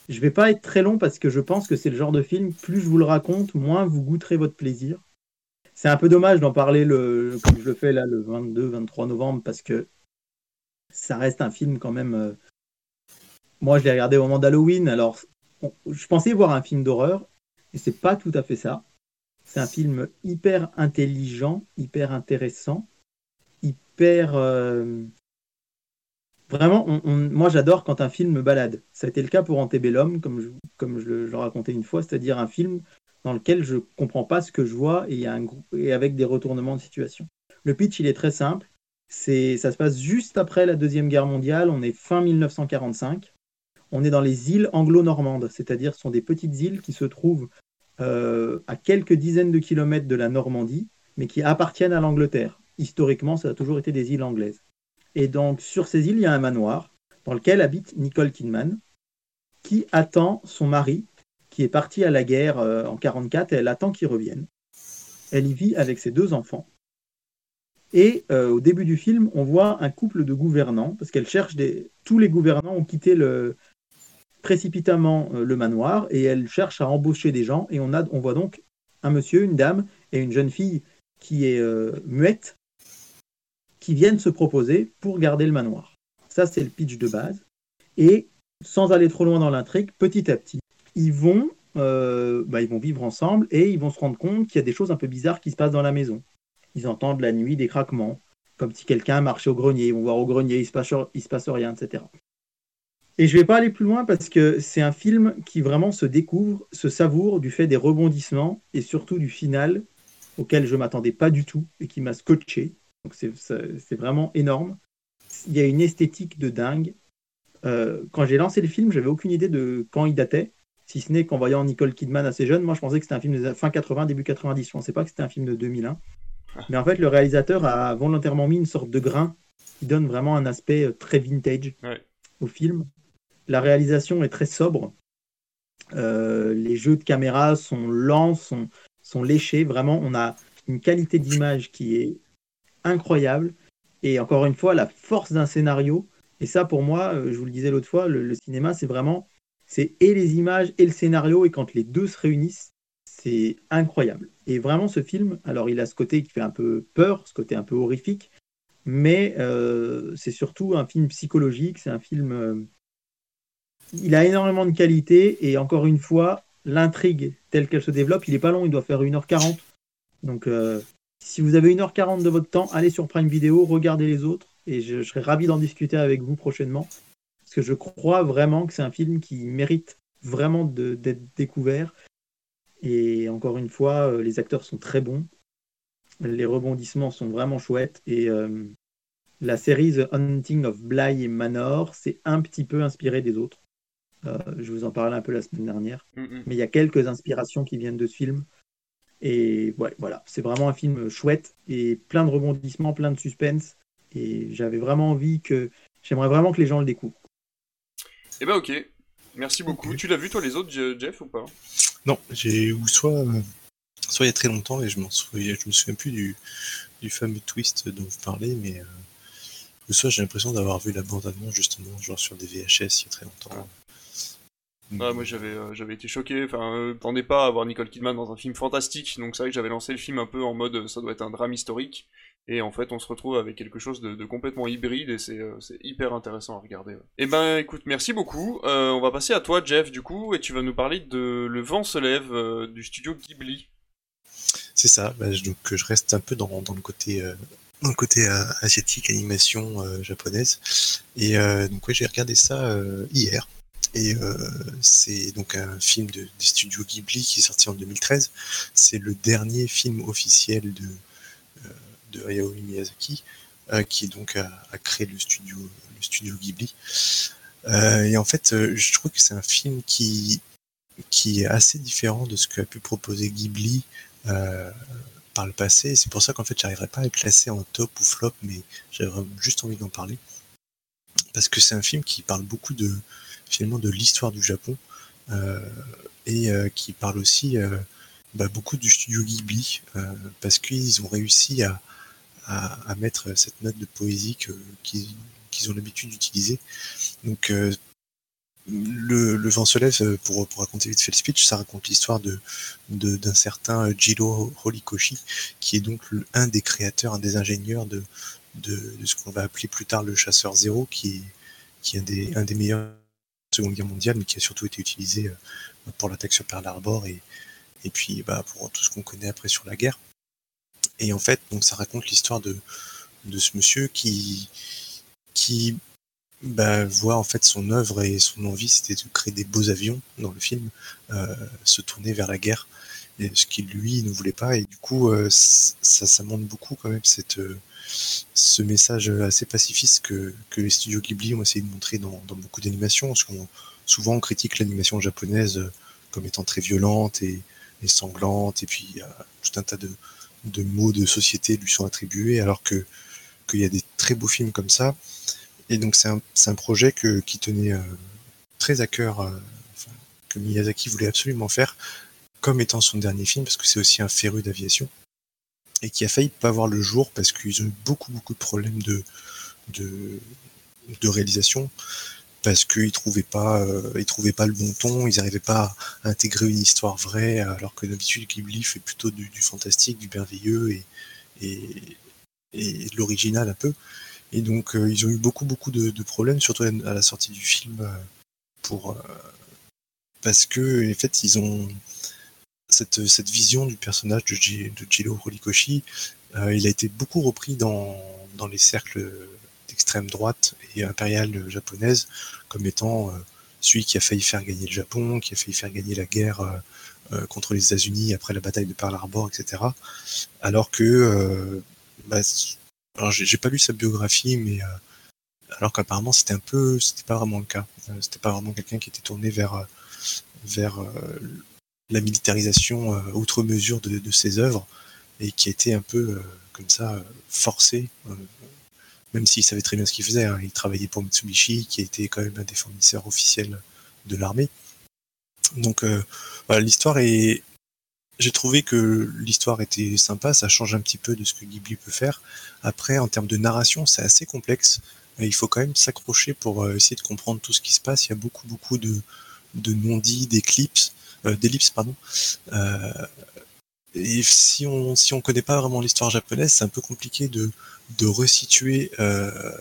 Je vais pas être très long parce que je pense que c'est le genre de film, plus je vous le raconte, moins vous goûterez votre plaisir. C'est un peu dommage d'en parler le, comme je le fais là le 22-23 novembre parce que ça reste un film quand même. euh, Moi, je l'ai regardé au moment d'Halloween. Alors, je pensais voir un film d'horreur et c'est pas tout à fait ça. C'est un film hyper intelligent, hyper intéressant, hyper. euh, Vraiment, moi j'adore quand un film me balade. Ça a été le cas pour Antebellum, comme je, comme je le, racontais une fois, c'est-à-dire un film dans lequel je comprends pas ce que je vois et avec des retournements de situation. Le pitch, il est très simple. C'est, ça se passe juste après la Deuxième Guerre mondiale. On est fin 1945. On est dans les îles anglo-normandes, c'est-à-dire ce sont des petites îles qui se trouvent euh, à quelques dizaines de kilomètres de la Normandie, mais qui appartiennent à l'Angleterre. Historiquement, ça a toujours été des îles anglaises. Et donc, sur ces îles, il y a un manoir dans lequel habite Nicole Kidman, qui attend son mari, qui est parti à la guerre euh, en 44, et elle attend qu'il revienne. Elle y vit avec ses deux enfants. Et euh, au début du film, on voit un couple de gouvernants, parce qu'elle cherche des. Tous les gouvernants ont quitté le... précipitamment euh, le manoir, et elle cherche à embaucher des gens, et on, a... on voit donc un monsieur, une dame et une jeune fille qui est euh, muette, qui viennent se proposer pour garder le manoir. Ça, c'est le pitch de base. Et sans aller trop loin dans l'intrigue, petit à petit, ils vont, bah, ils vont vivre ensemble et ils vont se rendre compte qu'il y a des choses un peu bizarres qui se passent dans la maison. Ils entendent la nuit des craquements, comme si quelqu'un marchait au grenier. Ils vont voir au grenier, il il se passe rien, etc. Et je vais pas aller plus loin parce que c'est un film qui vraiment se découvre, se savoure du fait des rebondissements et surtout du final auquel je m'attendais pas du tout et qui m'a scotché. Donc c'est vraiment énorme. Il y a une esthétique de dingue. Euh, quand j'ai lancé le film, j'avais aucune idée de quand il datait, si ce n'est qu'en voyant Nicole Kidman assez jeune, moi je pensais que c'était un film des fin 80, début 90. Je pensais pas que c'était un film de 2001. Mais en fait, le réalisateur a volontairement mis une sorte de grain qui donne vraiment un aspect euh, très vintage Ouais. au film. La réalisation est très sobre. Euh, les jeux de caméra sont lents, sont, sont léchés. Vraiment, on a une qualité d'image qui est incroyable. Et encore une fois, la force d'un scénario. Et ça, pour moi, euh, je vous le disais l'autre fois, le, le cinéma, c'est vraiment, c'est et les images et le scénario. Et quand les deux se réunissent, c'est incroyable. Et vraiment, ce film, alors il a ce côté qui fait un peu peur, ce côté un peu horrifique, mais euh, c'est surtout un film psychologique. C'est un film. euh, il a énormément de qualité et encore une fois, l'intrigue telle qu'elle se développe, il est pas long, il doit faire 1h40. Donc, euh, si vous avez 1h40 de votre temps, allez sur Prime Video, regardez les autres, et je, je serai ravi d'en discuter avec vous prochainement. Parce que je crois vraiment que c'est un film qui mérite vraiment d'être découvert. Et encore une fois, euh, les acteurs sont très bons. Les rebondissements sont vraiment chouettes. Et euh, la série The Hunting of Bly Manor, c'est un petit peu inspiré des autres. Euh, je vous en parlais un peu la semaine dernière. Mm, mm. Mais il y a quelques inspirations qui viennent de ce film. Et ouais, voilà, c'est vraiment un film chouette et plein de rebondissements, plein de suspense. Et j'avais vraiment envie que. J'aimerais vraiment que les gens le découvrent. Eh ben ok. Merci beaucoup. Tu l'as vu toi les autres, Je- Jeff, ou pas Non, j'ai ou soit soit il y a très longtemps et je m'en souviens, je me souviens plus du, du fameux twist dont vous parlez, mais euh, ou soit j'ai l'impression d'avoir vu la bande annonce justement genre sur des VHS il y a très longtemps. Ah, moi j'avais euh, j'avais été choqué, enfin euh, pas à voir Nicole Kidman dans un film fantastique, donc c'est vrai que j'avais lancé le film un peu en mode euh, ça doit être un drame historique, et en fait on se retrouve avec quelque chose de, complètement hybride et c'est euh, c'est hyper intéressant à regarder. ouais. Eh ben écoute, merci beaucoup, Euh, on va passer à toi Jeff du coup, et tu vas nous parler de Le vent se lève euh, du studio Ghibli. C'est ça. bah, je- donc je reste un peu dans, le côté le côté asiatique, animation japonaise. Et donc ouais, j'ai regardé ça hier. Et c'est donc un film de, des studios Ghibli qui est sorti en 2013. C'est le dernier film officiel de, de Hayao Miyazaki, euh, qui donc a, a créé le studio, Ghibli. Euh, et en fait, euh, je trouve que c'est un film qui, est assez différent de ce qu'a pu proposer Ghibli euh, par le passé. C'est pour ça qu'en fait, j'arriverai pas à le classer en top ou flop, mais j'avais juste envie d'en parler. Parce que c'est un film qui parle beaucoup de, l'histoire du Japon, euh, et euh, qui parle aussi euh, bah, beaucoup du studio Ghibli, euh, parce qu'ils ont réussi à, à, mettre cette note de poésie qu'ils ont l'habitude d'utiliser. Donc, euh, le, le vent se lève, euh, pour, raconter vite fait le speech, ça raconte l'histoire de, de- d'un certain Jiro Horikoshi, qui est donc un des créateurs, un des ingénieurs de, de, de ce qu'on va appeler plus tard le chasseur zéro, qui qui est un, des, un des meilleurs de la Seconde Guerre mondiale, mais qui a surtout été utilisé euh, pour l'attaque sur Pearl Harbor et, et puis bah, pour tout ce qu'on connaît après sur la guerre. Et en fait, donc ça raconte l'histoire de, ce monsieur qui, qui bah, voit en fait son œuvre et son envie, c'était de créer des beaux avions dans le film, euh, se tourner vers la guerre, et ce qu'il lui ne voulait pas. Et du coup, euh, ça, ça montre beaucoup quand même cette, euh, ce message assez pacifiste que, les studios Ghibli ont essayé de montrer dans, beaucoup d'animations. Souvent on critique l'animation japonaise comme étant très violente et, et sanglante, et puis tout un tas de, de mots de société lui sont attribués, alors que qu'il y a des très beaux films comme ça. Et donc c'est un, projet qui tenait euh, très à cœur, euh, que Miyazaki voulait absolument faire, comme étant son dernier film, parce que c'est aussi un féru d'aviation, et qui a failli pas voir le jour parce qu'ils ont eu beaucoup beaucoup de problèmes de réalisation, parce qu'ils trouvaient pas, euh, ils trouvaient pas le bon ton, ils n'arrivaient pas à intégrer une histoire vraie, alors que d'habitude Ghibli fait plutôt du, fantastique, du merveilleux et, de l'original un peu. Et donc euh, ils ont eu beaucoup beaucoup de, problèmes, surtout à la sortie du film, euh, pour parce que en fait ils ont cette, cette vision du personnage de, Ji- de Jiro Horikoshi, il a été beaucoup repris dans, dans les cercles d'extrême droite et impériale japonaise comme étant euh, celui qui a failli faire gagner le Japon, qui a failli faire gagner la guerre euh, euh, contre les États-Unis après la bataille de Pearl Harbor, etc. Alors que, bah, j'ai pas lu sa biographie, mais alors qu'apparemment c'était un peu, c'était pas vraiment le cas. C'était pas vraiment quelqu'un qui était tourné vers vers la militarisation outre mesure de, de ses œuvres et qui était un peu comme ça forcé, même s'il savait très bien ce qu'il faisait. hein. Il travaillait pour Mitsubishi, qui était quand même un des fournisseurs officiels de l'armée. Donc euh, l'histoire est. J'ai trouvé que l'histoire était sympa, ça change un petit peu de ce que Ghibli peut faire. Après, en termes de narration, c'est assez complexe. Il faut quand même s'accrocher pour euh, essayer de comprendre tout ce qui se passe. Il y a beaucoup, beaucoup de, de non-dits, d'éclipses, euh, d'ellipses, pardon. Et si on si on connaît pas vraiment l'histoire japonaise, c'est un peu compliqué de de resituer euh,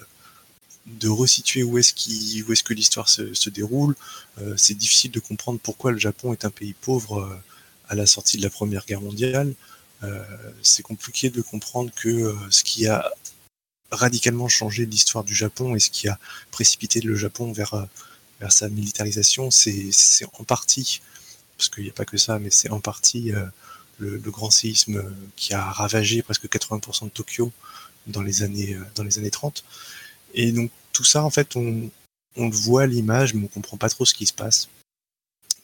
de resituer où est-ce qui, où est-ce que l'histoire se, se déroule. Euh, c'est difficile de comprendre pourquoi le Japon est un pays pauvre euh, à la sortie de la Première Guerre mondiale. C'est compliqué de comprendre que ce qui a radicalement changé l'histoire du Japon et ce qui a précipité le Japon vers, vers sa militarisation, c'est c'est en partie, parce qu'il n'y a pas que ça, mais c'est en partie le, grand séisme qui a ravagé presque 80% de Tokyo dans les années, euh, dans les années 30. Et donc tout ça, en fait, on, on le voit à l'image, mais on comprend pas trop ce qui se passe.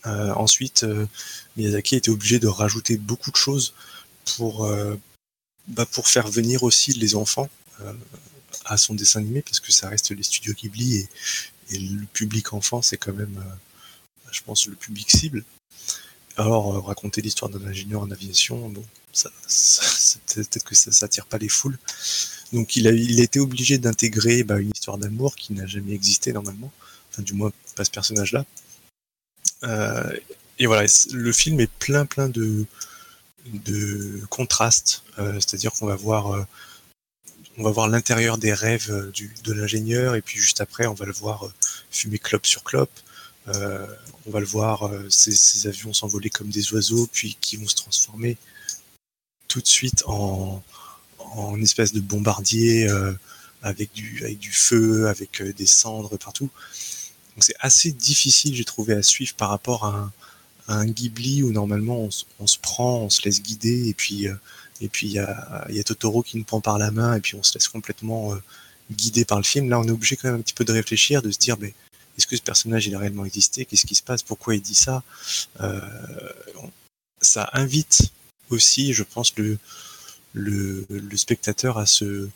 Euh, ensuite, euh, Miyazaki était obligé de rajouter beaucoup de choses pour, bah, pour faire venir aussi les enfants à son dessin animé, parce que ça reste les studios Ghibli et, le public enfant, c'est quand même, je pense, le public cible. Alors, raconter l'histoire d'un ingénieur en aviation, bon, ça, (laughs) peut-être que ça s'attire pas les foules. Donc, il a, été obligé d'intégrer bah, une histoire d'amour qui n'a jamais existé normalement, enfin, du moins pas ce personnage-là. Euh, et voilà, le film est plein, plein de, contrastes, euh, c'est-à-dire qu'on va voir, euh, va voir l'intérieur des rêves de l'ingénieur, et puis juste après, on va le voir fumer clope sur clope. On va le voir, ces avions s'envoler comme des oiseaux, puis qui vont se transformer tout de suite en, en espèce de bombardier euh, avec, du, feu, avec euh, des cendres partout. Donc c'est assez difficile, j'ai trouvé, à suivre par rapport à un, Ghibli où normalement on, se- prend, on se laisse guider, et puis euh, il y a, Totoro qui nous prend par la main, et puis on se laisse complètement guider par le film. Là, on est obligé quand même un petit peu de réfléchir, de se dire, mais est-ce que ce personnage il a réellement existé? Qu'est-ce qui se passe? Pourquoi il dit ça? Ça invite aussi, je pense, le, le, spectateur à se,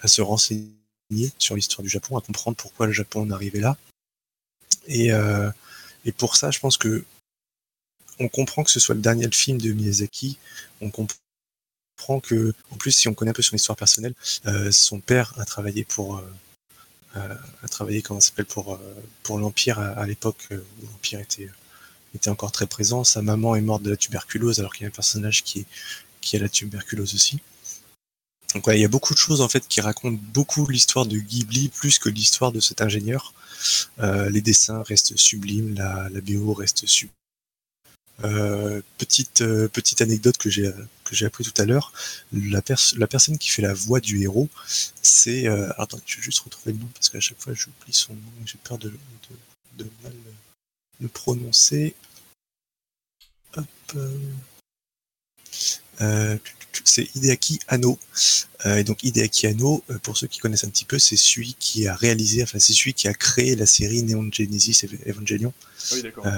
à se renseigner sur l'histoire du Japon, à comprendre pourquoi le Japon en arrivé là. Et, euh, et pour ça, je pense que on comprend que ce soit le dernier film de Miyazaki, on comprend que, en plus, si on connaît un peu son histoire personnelle, euh, son père a travaillé pour, euh, l'Empire à, l'époque où l'Empire était était encore très présent. Sa maman est morte de la tuberculose, alors qu'il y a un personnage qui est qui a la tuberculose aussi. Donc ouais, il y a beaucoup de choses en fait qui racontent beaucoup l'histoire de Ghibli plus que l'histoire de cet ingénieur. Euh, les dessins restent sublimes, la, la BO reste sublime. Euh, petite euh, petite anecdote que j'ai que j'ai appris tout à l'heure, la, pers- la personne qui fait la voix du héros, c'est attends, je vais juste retrouver le nom parce qu'à chaque fois j'oublie son nom, j'ai peur de, de, de mal le prononcer. Hop, euh, c'est Hideaki Anno. Euh, et donc Hideaki Anno, euh, pour ceux qui connaissent un petit peu, c'est celui qui a réalisé, enfin c'est celui qui a créé la série Neon Genesis Evangelion, Ah oui. Euh,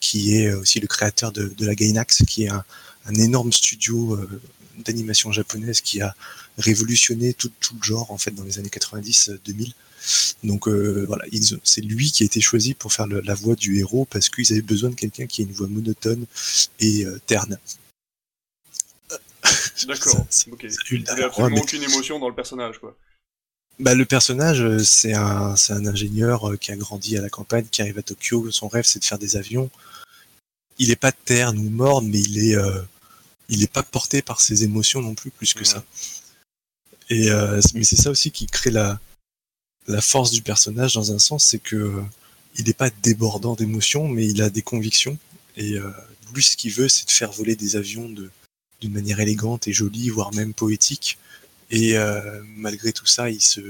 qui est aussi le créateur de, de la Gainax, qui est un, un énorme studio d'animation japonaise qui a révolutionné tout, tout le genre en fait dans les années 90-2000. Donc euh, voilà, c'est lui qui a été choisi pour faire le- la voix du héros parce qu'ils avaient besoin de quelqu'un qui ait une voix monotone et euh, terne. (laughs) D'accord. Ok. Il n'y absolument mais- aucune émotion dans le personnage, quoi. Bah, le personnage, euh, c'est un, c'est un ingénieur euh, qui a grandi à la campagne, qui arrive à Tokyo. Son rêve, c'est de faire des avions. Il est pas terne ou morne, mais il est, euh, il est pas porté par ses émotions non plus, plus que Ouais. ça. Et euh, mais c'est ça aussi qui crée la, la force du personnage dans un sens, c'est que euh, il n'est pas débordant d'émotions, mais il a des convictions. Et lui, ce qu'il veut, c'est de faire voler des avions de d'une manière élégante et jolie, voire même poétique. Et euh, malgré tout ça, il se,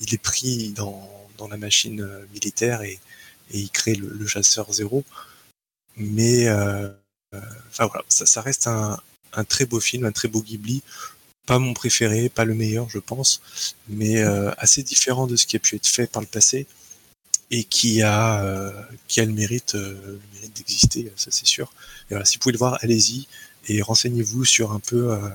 il est pris dans, dans la machine euh, militaire et, et il crée le, le chasseur zéro. Mais euh, euh, enfin voilà, ça, ça reste un, un très beau film, un très beau Ghibli. Pas mon préféré, pas le meilleur, je pense, mais euh, assez différent de ce qui a pu être fait par le passé et qui a, euh, qui a le mérite, euh, le mérite d'exister, ça c'est sûr. Et voilà, si vous pouvez le voir, allez-y et renseignez-vous sur un peu euh,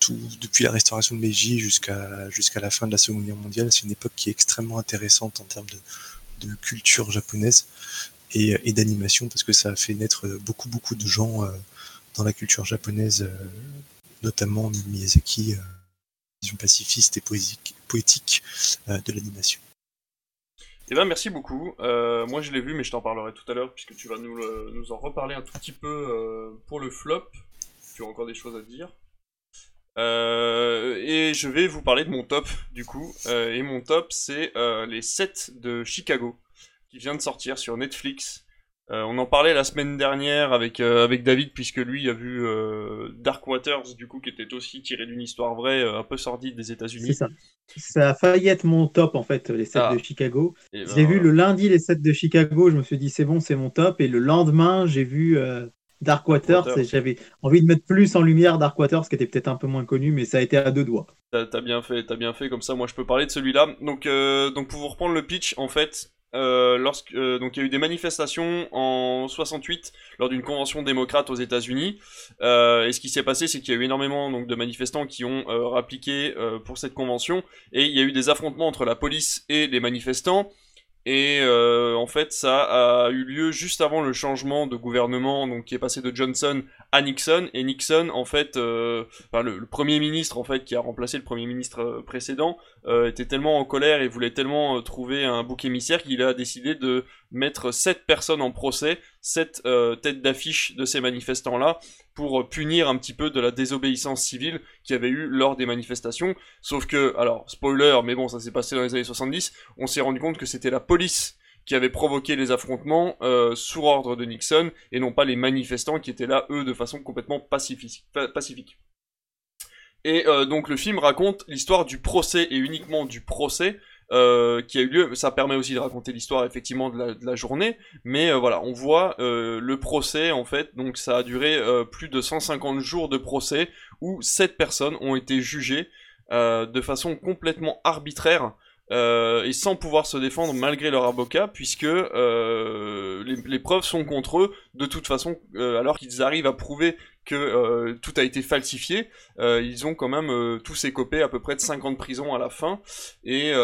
tout, depuis la restauration de Meiji jusqu'à jusqu'à la fin de la Seconde Guerre mondiale. C'est une époque qui est extrêmement intéressante en termes de, culture japonaise et, et d'animation parce que ça a fait naître beaucoup beaucoup de gens euh, dans la culture japonaise, euh, notamment Miyazaki, euh, vision pacifiste et poétique, euh, de l'animation. Eh ben, merci beaucoup. Euh, moi, je l'ai vu, mais je t'en parlerai tout à l'heure, puisque tu vas nous, en reparler un tout petit peu euh, pour le flop. Tu as encore des choses à dire. Euh, et je vais vous parler de mon top, du coup. Et mon top, c'est les 7 de Chicago, qui vient de sortir sur Netflix. Euh, on en parlait la semaine dernière avec, euh, avec David, puisque lui a vu euh, Dark Waters, du coup, qui était aussi tiré d'une histoire vraie, un peu sordide des C'est États-Unis. ça. Ça a failli être mon top, en fait, les 7 Ah. de Chicago. Je ben, vu le lundi, les 7 de Chicago. Je me suis dit, c'est bon, c'est mon top. Et le lendemain, j'ai vu Dark Waters. Et j'avais envie de mettre plus en lumière Dark Waters, qui était peut-être un peu moins connu, mais ça a été à deux doigts. T'as t'as bien fait, t'as bien fait, comme ça moi je peux parler de celui-là. Donc, euh, donc pour vous reprendre le pitch, en fait, euh, euh, donc il y a eu des manifestations en 68 lors d'une convention démocrate aux États-Unis. Euh, et ce qui s'est passé, c'est qu'il y a eu énormément donc de manifestants qui ont rappliqué euh, pour cette convention, et il y a eu des affrontements entre la police et les manifestants. Et en fait, ça a eu lieu juste avant le changement de gouvernement, donc qui est passé de Johnson à Nixon. Et Nixon, en fait, enfin le, le premier ministre en fait qui a remplacé le premier ministre précédent euh, était tellement en colère et voulait tellement euh, trouver un bouc émissaire qu'il a décidé de mettre sept personnes en procès, sept euh, têtes d'affiche de ces manifestants là pour punir un petit peu de la désobéissance civile qu'il y avait eu lors des manifestations. Sauf que, alors spoiler, mais bon ça s'est passé dans les années 70, on s'est rendu compte que c'était la police qui avait provoqué les affrontements sous ordre de Nixon et non pas les manifestants qui étaient là eux de façon complètement pacifique. pa- pacifique. Et euh, donc le film raconte l'histoire du procès et uniquement du procès euh, qui a eu lieu. Ça permet aussi de raconter l'histoire effectivement de la, journée, mais euh, voilà, on voit le procès en fait. Donc ça a duré plus de 150 jours de procès où sept personnes ont été jugées de façon complètement arbitraire. Euh, et sans pouvoir se défendre malgré leur avocat, puisque euh, les, preuves sont contre eux de toute façon, euh, alors qu'ils arrivent à prouver que tout a été falsifié, ils ont quand même tous écopé à peu près de 5 ans de prison à la fin. Et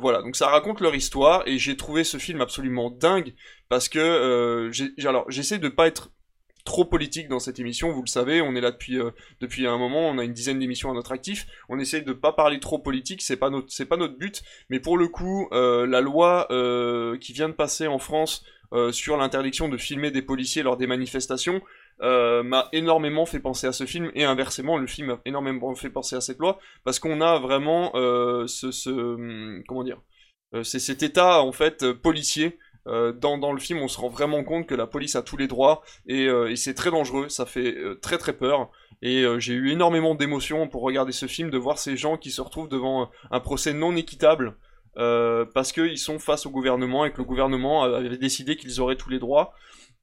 voilà, donc ça raconte leur histoire, et j'ai trouvé ce film absolument dingue, parce que j'ai- alors j'essaie de pas être trop politique dans cette émission, vous le savez, on est là depuis euh, depuis un moment, on a une dizaine d'émissions à notre actif, on essaie de pas parler trop politique, c'est pas notre c'est pas notre but, mais pour le coup, euh, la loi euh, qui vient de passer en France sur l'interdiction de filmer des policiers lors des manifestations m'a énormément fait penser à ce film et inversement le film m'a énormément fait penser à cette loi parce qu'on a vraiment ce, ce hum, comment dire c'est cet état en fait policier euh, dans, le film on se rend vraiment compte que la police a tous les droits et, euh, c'est très dangereux ça fait euh, très très peur. Et j'ai eu énormément d'émotions pour regarder ce film de voir ces gens qui se retrouvent devant un procès non équitable parce qu'ils sont face au gouvernement et que le gouvernement avait décidé qu'ils auraient tous les droits.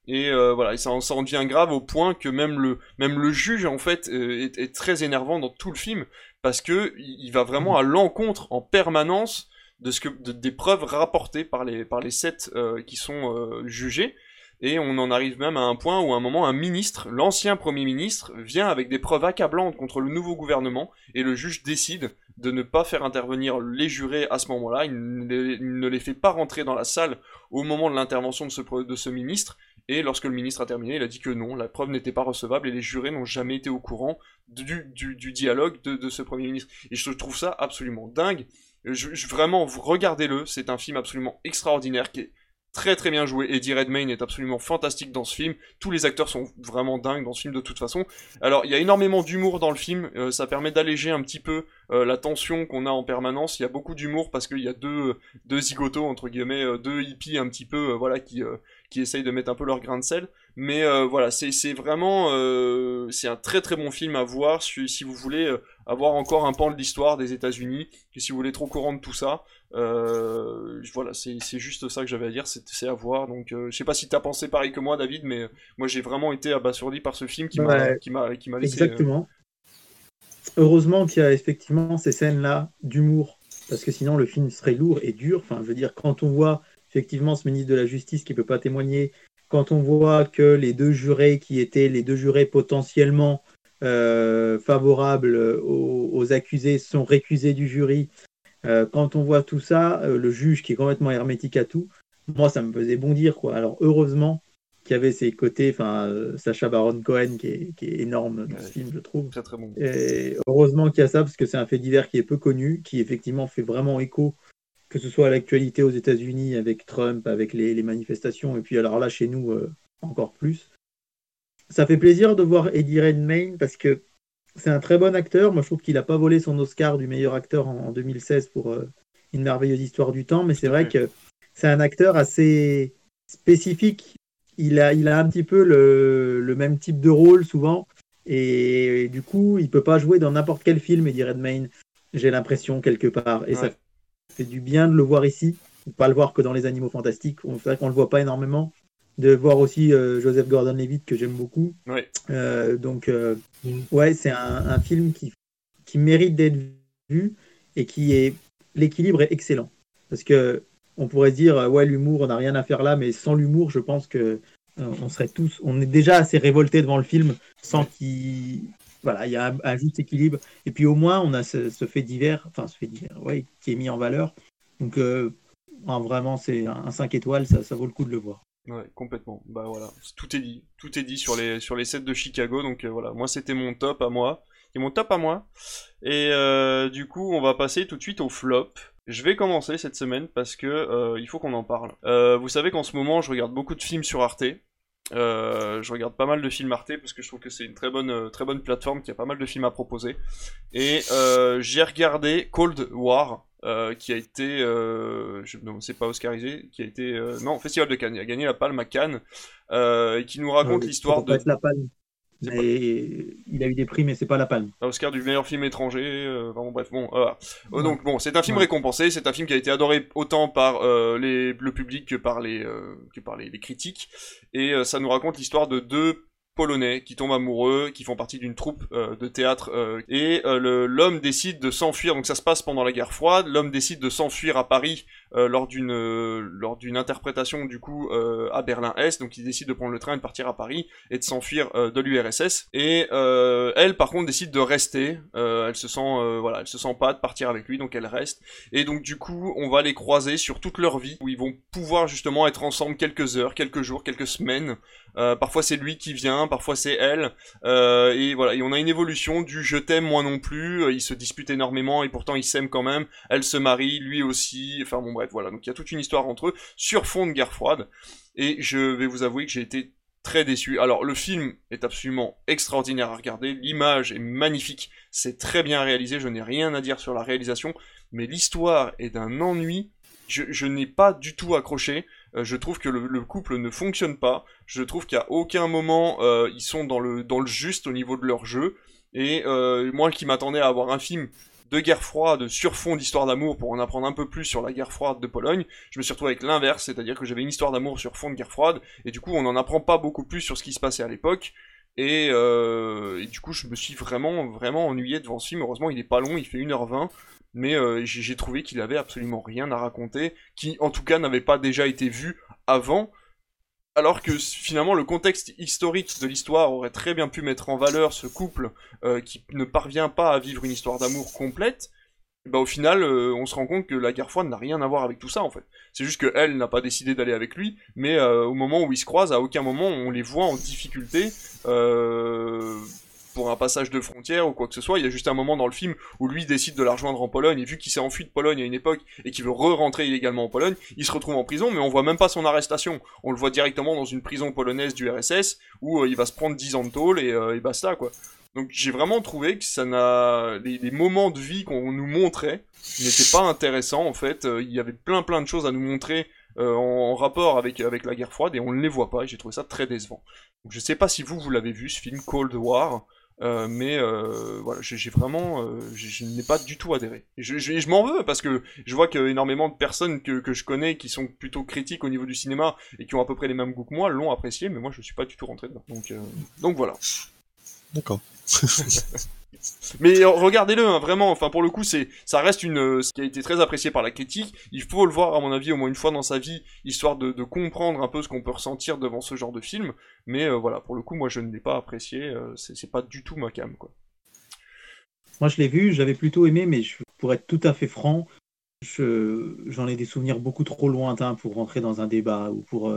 Et voilà, et ça, en- devient grave au point que même le, même le juge, en fait, est, est très énervant dans tout le film, parce que il va vraiment à l'encontre en permanence de ce que, de- des preuves rapportées par les, par les sept euh, qui sont euh, jugés. Et on en arrive même à un point où à un moment un ministre, l'ancien premier ministre, vient avec des preuves accablantes contre le nouveau gouvernement et le juge décide de ne pas faire intervenir les jurés à ce moment-là. Il ne les, fait pas rentrer dans la salle au moment de l'intervention de ce, de ce ministre. Et lorsque le ministre a terminé, il a dit que non, la preuve n'était pas recevable et les jurés n'ont jamais été au courant du, du, du dialogue de, de ce premier ministre. Et je trouve ça absolument dingue. Je- vraiment, regardez-le, c'est un film absolument extraordinaire qui est très très bien joué. Eddie Redmayne est absolument fantastique dans ce film. Tous les acteurs sont vraiment dingues dans ce film de toute façon. Alors, il y a énormément d'humour dans le film. euh, ça permet d'alléger un petit peu euh, la tension qu'on a en permanence. Il y a beaucoup d'humour parce qu'il y a deux, deux zigotos, entre guillemets, euh, deux hippies un petit peu, euh, voilà, qui, euh, qui essayent de mettre un peu leur grain de sel. Mais euh, voilà, c'est vraiment... euh, c'est un très très bon film à voir si, vous voulez euh, avoir encore un pan de l'histoire des États-Unis, que si vous voulez au courant de tout ça. Euh, voilà, c'est juste ça que j'avais à dire, c'est à voir. Donc, euh, je sais pas si t'as pensé pareil que moi, David, mais euh, moi j'ai vraiment été abasourdi par ce film qui m'a Ouais. qui m'a qui m'a laissé. euh, Exactement. Heureusement qu'il y a effectivement ces scènes-là d'humour, parce que sinon le film serait lourd et dur. Enfin, je veux dire, quand on voit effectivement ce ministre de la Justice qui peut pas témoigner, quand on voit que les deux jurés qui étaient les deux jurés potentiellement euh, favorables aux, aux accusés sont récusés du jury, euh, quand on voit tout ça, euh, le juge qui est complètement hermétique à tout, moi ça me faisait bondir quoi. Alors heureusement qu'il y avait ces côtés, enfin Sacha Baron Cohen qui est, qui est énorme dans ce film, je trouve. Très très bon. Et heureusement qu'il y a ça parce que c'est un fait divers qui est peu connu, qui effectivement fait vraiment écho, que ce soit à l'actualité aux États-Unis avec Trump, avec les, les manifestations, et puis alors là chez nous euh, encore plus. Ça fait plaisir de voir Eddie Redmayne parce que c'est un très bon acteur. Moi, je trouve qu'il n'a pas volé son Oscar du meilleur acteur en, en 2016 pour euh, Une merveilleuse histoire du temps, mais c'est vrai que c'est un acteur assez spécifique. Il a, il a un petit peu le, le même type de rôle souvent, et, et du coup, il peut pas jouer dans n'importe quel film, dit Redmayne. J'ai l'impression quelque part, et ça Ouais. fait du bien de le voir ici, ou pas le voir que dans les Animaux Fantastiques. C'est vrai qu'on le voit pas énormément. De voir aussi euh, Joseph Gordon-Levitt que j'aime beaucoup. Ouais. Euh, donc, euh, Mm. ouais, c'est un, un film qui, qui mérite d'être vu et qui est. L'équilibre est excellent. Parce que on pourrait se dire, ouais, l'humour, on n'a rien à faire là, mais sans l'humour, je pense que euh, on serait tous. On est déjà assez révoltés devant le film sans qu'il. Voilà, il y a un, un juste équilibre. Et puis au moins, on a ce, ce fait divers, enfin, ce fait divers, ouais, qui est mis en valeur. Donc, vraiment, c'est un 5 étoiles, ça, ça vaut le coup de le voir. Ouais, complètement. Bah voilà, tout est dit. Tout est dit sur les, sur sets de Chicago. Donc euh, voilà, moi c'était mon top à moi. Et mon top à moi. Et euh, du coup, on va passer tout de suite au flop. Je vais commencer cette semaine parce que euh, il faut qu'on en parle. Vous savez qu'en ce moment, je regarde beaucoup de films sur Arte. Je regarde pas mal de films Arte parce que je trouve que c'est une très bonne, très bonne plateforme qui a pas mal de films à proposer. Et j'ai regardé Cold War, euh, qui a été, euh, je, non, c'est pas Oscarisé, qui a été, euh, non, Festival de Cannes, il a gagné la Palme à Cannes, euh, et qui nous raconte Euh, l'histoire de la palme. Mais il a eu des prix, mais c'est pas la palme. Oscar du meilleur film étranger, enfin bon, bref, bon, voilà. Ouais. donc bon, c'est un film Ouais. récompensé, c'est un film qui a été adoré autant par les, le public que par les, que par les, les critiques, et ça nous raconte l'histoire de deux Polonais qui tombent amoureux, qui font partie d'une troupe euh, de théâtre, euh, et euh, l'homme décide de s'enfuir, donc ça se passe pendant la guerre froide, l'homme décide de s'enfuir à Paris lors d'une interprétation du coup à Berlin-Est, donc il décide de prendre le train et de partir à Paris et de s'enfuir de l'URSS. Et elle, par contre, décide de rester. Elle se sent, voilà, elle se sent pas de partir avec lui, donc elle reste. Et donc du coup, on va les croiser sur toute leur vie, où ils vont pouvoir justement être ensemble quelques heures, quelques jours, quelques semaines. Euh, parfois c'est lui qui vient, parfois c'est elle. Euh, et voilà, et on a une évolution du je t'aime moi non plus. Euh, Ils se disputent énormément et pourtant ils s'aiment quand même. Elle se marie, lui aussi. Enfin bon bref, voilà. Donc il y a toute une histoire entre eux sur fond de guerre froide. Et je vais vous avouer que j'ai été très déçu. Alors le film est absolument extraordinaire à regarder, l'image est magnifique, c'est très bien réalisé, je n'ai rien à dire sur la réalisation, mais l'histoire est d'un ennui. Je, je n'ai pas du tout accroché. Euh, je trouve que le, le couple ne fonctionne pas. Je trouve qu'à aucun moment euh, ils sont dans le juste au niveau de leur jeu. Et euh, moi qui m'attendais à avoir un film de guerre froide sur fond d'histoire d'amour pour en apprendre un peu plus sur la guerre froide de Pologne, je me suis retrouvé avec l'inverse, c'est-à-dire que j'avais une histoire d'amour sur fond de guerre froide et du coup on n'en apprend pas beaucoup plus sur ce qui se passait à l'époque. Et, et du coup je me suis vraiment vraiment ennuyé devant ce film. Heureusement il est pas long, il fait 1h20. Mais euh, j'ai trouvé qu'il avait absolument rien à raconter, qui en tout cas n'avait pas déjà été vu avant, alors que finalement le contexte historique de l'histoire aurait très bien pu mettre en valeur ce couple euh, qui ne parvient pas à vivre une histoire d'amour complète. Bah au final, euh, on se rend compte que la guerre froide n'a rien à voir avec tout ça en fait. C'est juste que elle n'a pas décidé d'aller avec lui, mais au moment où ils se croisent, à aucun moment on les voit en difficulté pour un passage de frontière ou quoi que ce soit. Il y a juste un moment dans le film où lui décide de la rejoindre en Pologne et vu qu'il s'est enfui de Pologne à une époque et qu'il veut re-rentrer illégalement en Pologne, il se retrouve en prison, mais on voit même pas son arrestation. On le voit directement dans une prison polonaise du RSS où euh, il va se prendre 10 ans de tôle et, euh, et basta quoi. Donc j'ai vraiment trouvé que ça n'a les, moments de vie qu'on nous montrait n'étaient pas intéressants en fait. Euh, Il y avait plein plein de choses à nous montrer en, en rapport avec avec la guerre froide et on ne les voit pas. Et j'ai trouvé ça très décevant. Donc je sais pas si vous vous l'avez vu ce film Cold War. Euh, mais euh, voilà, j'ai vraiment, euh, je n'ai pas du tout adhéré. Et je, je, je m'en veux parce que je vois que énormément de personnes que, que je connais qui sont plutôt critiques au niveau du cinéma et qui ont à peu près les mêmes goûts que moi l'ont apprécié, mais moi je suis pas du tout rentré dedans. Donc, donc voilà. D'accord. (laughs) Mais regardez-le, hein, vraiment. Enfin, pour le coup, c'est, ça reste une, euh, ce qui a été très apprécié par la critique. Il faut le voir, à mon avis, au moins une fois dans sa vie, histoire de, comprendre un peu ce qu'on peut ressentir devant ce genre de film. Mais euh, voilà, pour le coup, moi, je ne l'ai pas apprécié. euh, c'est, pas du tout ma cam, quoi. Moi, je l'ai vu, j'avais plutôt aimé, mais pour être tout à fait franc, je- j'en ai des souvenirs beaucoup trop lointains pour rentrer dans un débat ou pour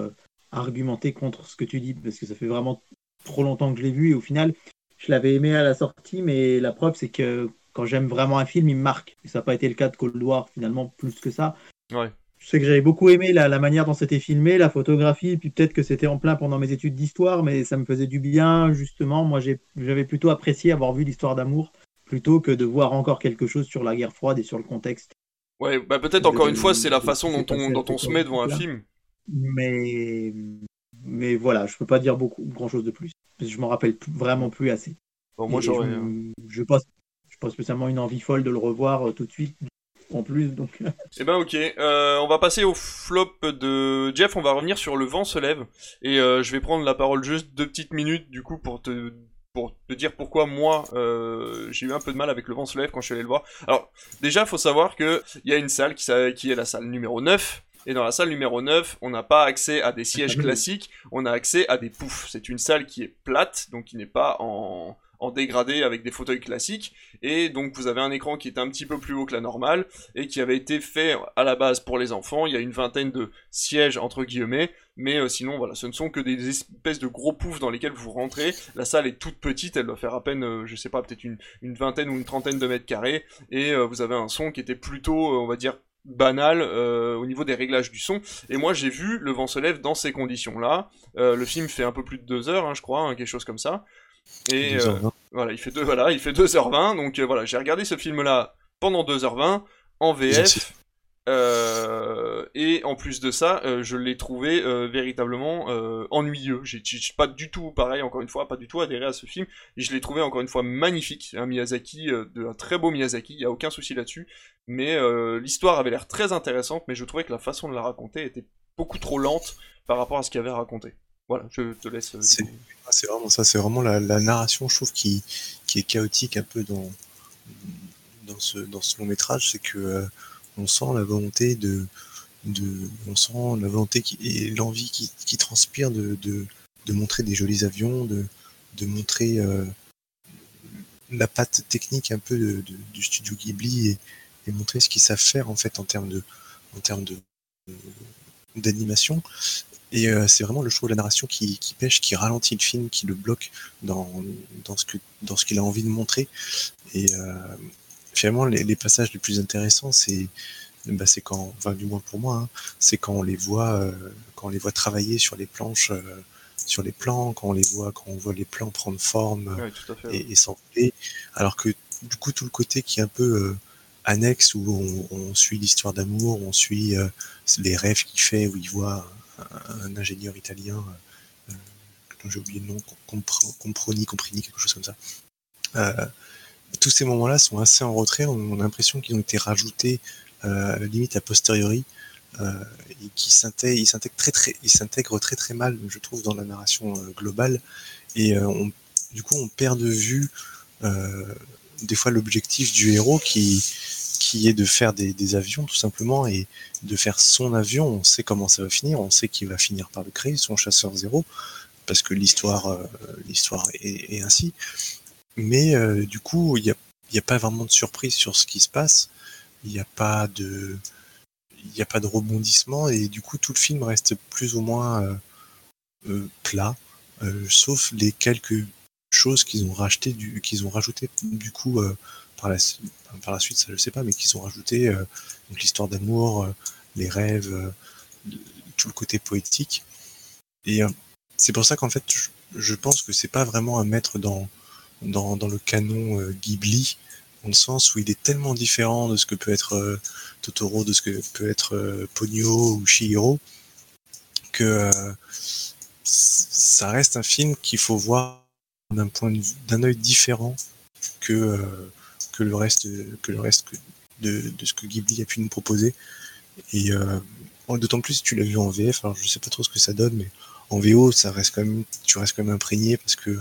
argumenter contre ce que tu dis, parce que ça fait vraiment trop longtemps que je l'ai vu et au final, je l'avais aimé à la sortie, mais la preuve, c'est que quand j'aime vraiment un film, il me marque. Et ça n'a pas été le cas de Cold War, finalement, plus que ça. Ouais. je sais que j'avais beaucoup aimé la, la manière dont c'était filmé, la photographie, puis peut-être que c'était en plein pendant mes études d'histoire, mais ça me faisait du bien, justement. Moi, j'avais plutôt apprécié avoir vu l'histoire d'amour plutôt que de voir encore quelque chose sur la guerre froide et sur le contexte. Ouais, bah peut-être encore une fois, c'est la façon dont on, dont on se met devant un film. Mais, mais voilà, je peux pas dire beaucoup, grand chose de plus. Je m'en rappelle vraiment plus assez. Bon, moi Et j'aurais. je, je pas, spécialement une envie folle de le revoir euh, tout de suite. En plus, donc (laughs) Eh ben ok, euh, on va passer au flop de Jeff, on va revenir sur Le vent se lève, et euh, je vais prendre la parole juste deux petites minutes du coup pour te, pour te dire pourquoi moi euh, j'ai eu un peu de mal avec Le vent se lève quand je suis allé le voir. Alors déjà faut savoir que il y a une salle qui, s'a- qui est la salle numéro 9, et dans la salle numéro 9, on n'a pas accès à des sièges oui. classiques, on a accès à des poufs. C'est une salle qui est plate, donc qui n'est pas en, en dégradé avec des fauteuils classiques, et donc vous avez un écran qui est un petit peu plus haut que la normale, et qui avait été fait à la base pour les enfants. Il y a une vingtaine de sièges entre guillemets, mais euh, sinon voilà, ce ne sont que des espèces de gros poufs dans lesquels vous rentrez. La salle est toute petite, elle doit faire à peine, euh, je sais pas, peut-être une, une vingtaine ou une trentaine de mètres carrés, et euh, vous avez un son qui était plutôt, euh, on va dire, banal euh, au niveau des réglages du son. Et moi j'ai vu Le vent se lève dans ces conditions-là. Euh, le film fait un peu plus de deux heures, hein, je crois, hein, quelque chose comme ça. Et euh, 2h20. voilà, il fait deux, voilà, il fait 2h20, donc voilà, j'ai regardé ce film-là pendant 2h20 en. VF. Euh, et en plus de ça, euh, je l'ai trouvé euh, véritablement ennuyeux. J'ai pas du tout, pareil, encore une fois, pas du tout adhéré à ce film. Et je l'ai trouvé encore une fois magnifique. Un Miyazaki, de, un très beau Miyazaki, il y a aucun souci là-dessus. Mais l'histoire avait l'air très intéressante, mais je trouvais que la façon de la raconter était beaucoup trop lente par rapport à ce qu'il avait raconté. Voilà, je te laisse. C'est-. Ah, C'est vraiment ça, c'est vraiment la, la narration, je trouve, qui, qui est chaotique un peu dans, dans, ce, dans ce long métrage, c'est que on sent la volonté de, de on sent la volonté qui, et l'envie qui, qui transpire de, de, de montrer des jolis avions, de, de montrer euh, la patte technique un peu du studio Ghibli et, montrer ce qu'ils savent faire en fait en termes de en termes de d'animation et euh, c'est vraiment le choix de la narration qui, pêche, qui ralentit le film, qui le bloque dans, dans ce qu'il a envie de montrer. Et euh, finalement, les, les passages les plus intéressants, c'est bah, c'est quand, enfin du moins pour moi, hein, c'est quand on les voit euh, quand on les voit travailler sur les planches, euh, sur les plans, quand on les voit quand on voit les plans prendre forme fait. et, et s'envoler. Alors que du coup, tout le côté qui est un peu euh, annexe, où on, on suit l'histoire d'amour, on suit les rêves qu'il fait, où il voit un, un ingénieur italien, dont j'ai oublié le nom, Compro- Comproni, Comprini, quelque chose comme ça. Euh, tous ces moments-là sont assez en retrait, on, a l'impression qu'ils ont été rajoutés euh, limite a posteriori, euh, et qui s'intègrent, très très, ils très très mal, je trouve, dans la narration euh, globale, et euh, du coup on perd de vue des fois l'objectif du héros qui est de faire des, avions tout simplement et de faire son avion. On sait comment ça va finir, on sait qu'il va finir par le créer, son chasseur zéro, parce que l'histoire l'histoire est ainsi. Mais euh, du coup, il n'y a, a pas vraiment de surprise sur ce qui se passe. Il n'y a pas de il n'y a pas de rebondissement et du coup tout le film reste plus ou moins euh, euh, plat, euh, sauf les quelques choses qu'ils ont racheté du qu'ils ont rajouté du coup euh, par la par la suite ça je sais pas mais qu'ils ont rajouté euh, donc l'histoire d'amour euh, les rêves euh, tout le côté poétique et c'est pour ça qu'en fait je, je pense que c'est pas vraiment un maître dans dans, dans le canon euh, Ghibli dans le sens où il est tellement différent de ce que peut être euh, Totoro de ce que peut être euh, Ponyo ou Chihiro que ça reste un film qu'il faut voir d'un point d'un œil différent que que le reste que le reste de, de ce que Ghibli a pu nous proposer. Et d'autant plus si tu l'as vu en VF alors je sais pas trop ce que ça donne mais en VO ça reste quand même tu restes quand même imprégné parce que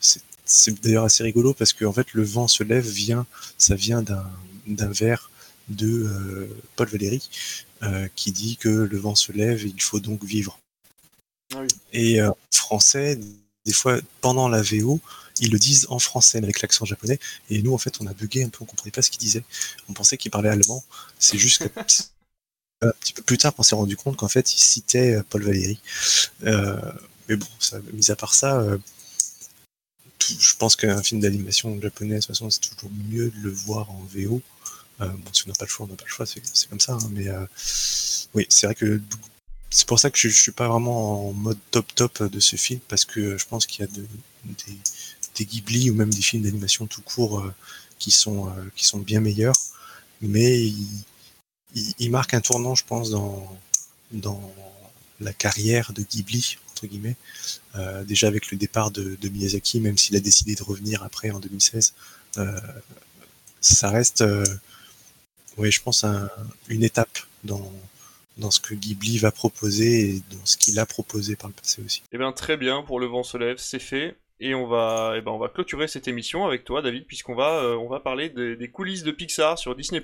c'est c'est d'ailleurs assez rigolo parce que en fait le vent se lève vient ça vient d'un d'un vers de euh, Paul Valéry euh, qui dit que le vent se lève et il faut donc vivre. Ah oui. et euh, français des fois pendant la VO ils le disent en français avec l'accent japonais. Et nous en fait on a bugué un peu on comprenait pas ce qu'il disait on pensait qu'il parlait allemand. C'est juste que (laughs) un petit peu plus tard qu'on s'est rendu compte qu'en fait il citait euh, Paul Valéry. Mais bon ça, mis à part ça je pense qu'un film d'animation japonais de toute façon c'est toujours mieux de le voir en VO Euh, bon, si on n'a pas le choix, on n'a pas le choix, c'est comme ça. hein, mais euh, oui, c'est vrai que c'est pour ça que je, je suis pas vraiment en mode top top de ce film parce que je pense qu'il y a de- des, Ghibli ou même des films d'animation tout court euh, qui sont qui sont bien meilleurs, mais il, il, il marque un tournant, je pense, dans dans la carrière de Ghibli entre guillemets. Euh, déjà avec le départ de, de Miyazaki, même s'il a décidé de revenir après en 2016, euh, ça reste, euh, oui, je pense, un- une étape dans, dans ce que Ghibli va proposer et dans ce qu'il a proposé par le passé aussi. Eh bien, très bien, pour Le Vent se lève, c'est fait. Et on va, eh ben, on va clôturer cette émission avec toi, David, puisqu'on va, euh, on va parler des, des coulisses de Pixar sur Disney+.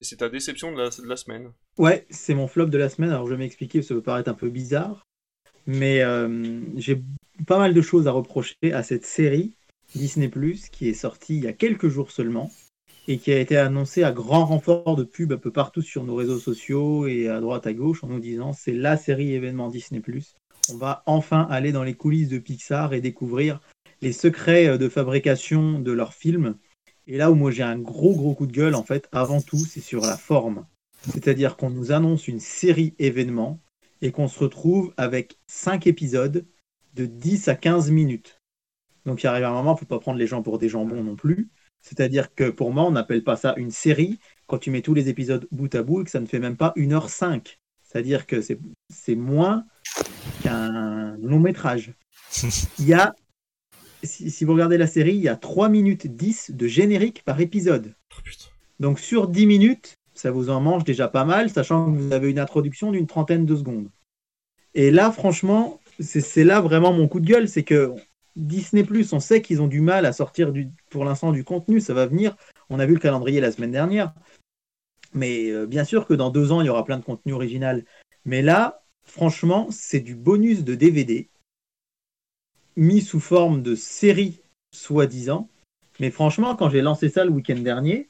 Et c'est ta déception de la, de la semaine. Ouais, c'est mon flop de la semaine. Alors je vais m'expliquer, ça peut paraître un peu bizarre, mais euh, j'ai pas mal de choses à reprocher à cette série Disney ⁇ qui est sortie il y a quelques jours seulement et qui a été annoncée à grand renfort de pub un peu partout sur nos réseaux sociaux et à droite à gauche en nous disant c'est la série événement Disney ⁇ On va enfin aller dans les coulisses de Pixar et découvrir les secrets euh, de fabrication de leurs films. Et là où moi j'ai un gros gros coup de gueule en fait, avant tout, c'est sur la forme. C'est-à-dire qu'on nous annonce une série événement et qu'on se retrouve avec 5 épisodes de 10 à 15 minutes. Donc il arrive un moment, il ne faut pas prendre les gens pour des jambons non plus. C'est-à-dire que pour moi, on n'appelle pas ça une série quand tu mets tous les épisodes bout à bout et que ça ne fait même pas 1h05. C'est-à-dire que c'est moins qu'un long métrage. (laughs) Il y a, si, si vous regardez la série, il y a 3 minutes 10 de générique par épisode. Oh. Donc sur 10 minutes, ça vous en mange déjà pas mal, sachant que vous avez une introduction d'une trentaine de secondes. Et là, franchement, c'est là vraiment mon coup de gueule, c'est que Disney on sait qu'ils ont du mal à sortir pour l'instant du contenu, ça va venir. On a vu le calendrier la semaine dernière. Mais euh, bien sûr que dans deux ans, il y aura plein de contenu original. Mais là, franchement, c'est du bonus de DVD mis sous forme de série, soi-disant. Mais franchement, quand j'ai lancé ça le week-end dernier,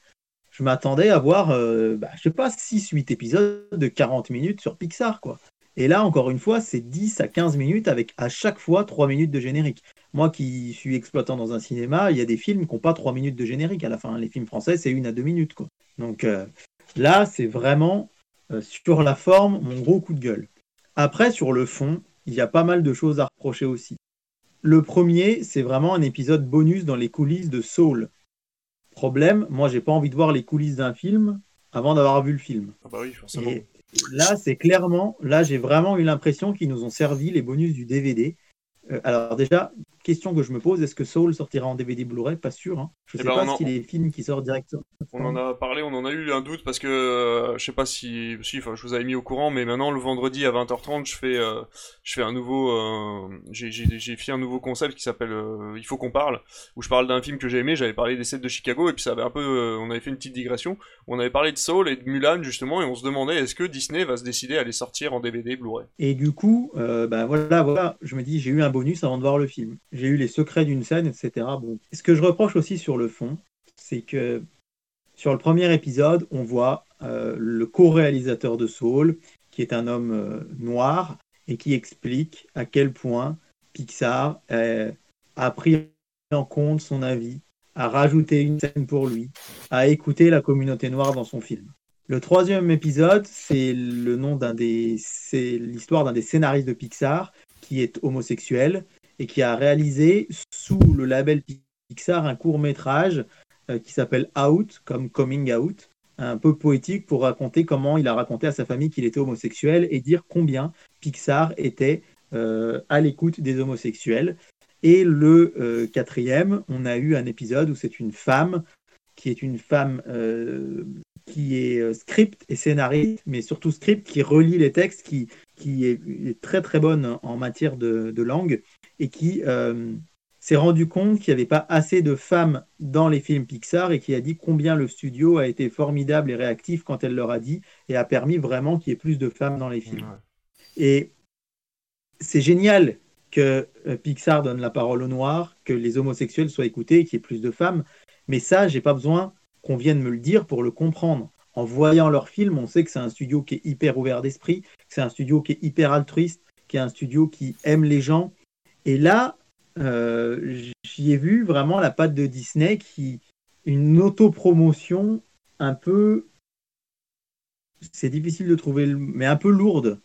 je m'attendais à voir, euh, bah, je sais pas, 6-8 épisodes de 40 minutes sur Pixar, quoi. Et là, encore une fois, c'est 10 à 15 minutes avec à chaque fois 3 minutes de générique. Moi qui suis exploitant dans un cinéma, il y a des films qui n'ont pas 3 minutes de générique à la fin. Les films français, c'est 1 à 2 minutes, quoi. Donc euh, là, c'est vraiment euh, sur la forme mon gros coup de gueule. Après, sur le fond, il y a pas mal de choses à reprocher aussi. Le premier, c'est vraiment un épisode bonus dans les coulisses de Soul. Problème, moi j'ai pas envie de voir les coulisses d'un film avant d'avoir vu le film. Ah bah oui, forcément. Et là, c'est clairement, là j'ai vraiment eu l'impression qu'ils nous ont servi les bonus du DVD. Euh, alors déjà, question que je me pose, est-ce que Soul sortira en DVD Blu-ray? Pas sûr. Hein. Je Eh sais ben, pas s'il est film qui sort directement. On en a parlé, on en a eu un doute parce que euh, je sais pas si, si, enfin, je vous avais mis au courant, mais maintenant le vendredi à 20h30, je fais, euh, je fais un nouveau, euh, j'ai, fait un nouveau concept qui s'appelle euh, Il faut qu'on parle, où je parle d'un film que j'ai aimé. J'avais parlé des sets de Chicago et puis ça avait un peu, on avait fait une petite digression. On avait parlé de Soul et de Mulan justement et on se demandait est-ce que Disney va se décider à les sortir en DVD Blu-ray? Et du coup, ben voilà, voilà, je me dis, j'ai eu un bonus avant de voir le film. J'ai eu les secrets d'une scène, etc. Bon. Ce que je reproche aussi sur le fond, c'est que sur le premier épisode, on voit euh, le co-réalisateur de Soul, qui est un homme euh, noir, et qui explique à quel point Pixar euh, a pris en compte son avis, a rajouté une scène pour lui, a écouté la communauté noire dans son film. Le troisième épisode, c'est le nom d'un des, c'est l'histoire d'un des scénaristes de Pixar qui est homosexuel et qui a réalisé sous le label Pixar un court métrage qui s'appelle Out, comme Coming Out, un peu poétique pour raconter comment il a raconté à sa famille qu'il était homosexuel et dire combien Pixar était euh, à l'écoute des homosexuels. Et le euh, quatrième, on a eu un épisode où c'est une femme qui est une femme euh, qui est euh, script et scénariste, mais surtout script qui relit les textes, qui, qui est, très très bonne en matière de langue et qui euh, s'est rendu compte qu'il n'y avait pas assez de femmes dans les films Pixar et qui a dit combien le studio a été formidable et réactif quand elle leur a dit et a permis vraiment qu'il y ait plus de femmes dans les films. Ouais. Et c'est génial que euh, Pixar donne la parole aux Noirs, que les homosexuels soient écoutés, qu'il y ait plus de femmes. Mais ça, j'ai pas besoin qu'on vienne me le dire pour le comprendre. En voyant leurs films, on sait que c'est un studio qui est hyper ouvert d'esprit, que c'est un studio qui est hyper altruiste, qui est un studio qui aime les gens. Et là, euh, j'y ai vu vraiment la patte de Disney qui une autopromotion un peu, c'est difficile de trouver, mais un peu lourde.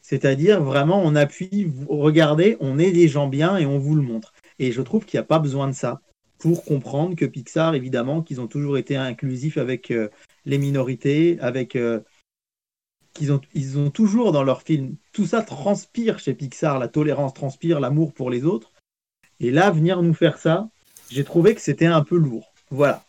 C'est-à-dire vraiment, on appuie, regardez, on est des gens bien et on vous le montre. Et je trouve qu'il n'y a pas besoin de ça pour comprendre que Pixar, évidemment, qu'ils ont toujours été inclusifs avec euh, les minorités, avec euh, qu'ils ont, ils ont toujours dans leurs films, tout ça transpire chez Pixar, la tolérance transpire, l'amour pour les autres. Et là, venir nous faire ça, j'ai trouvé que c'était un peu lourd. Voilà.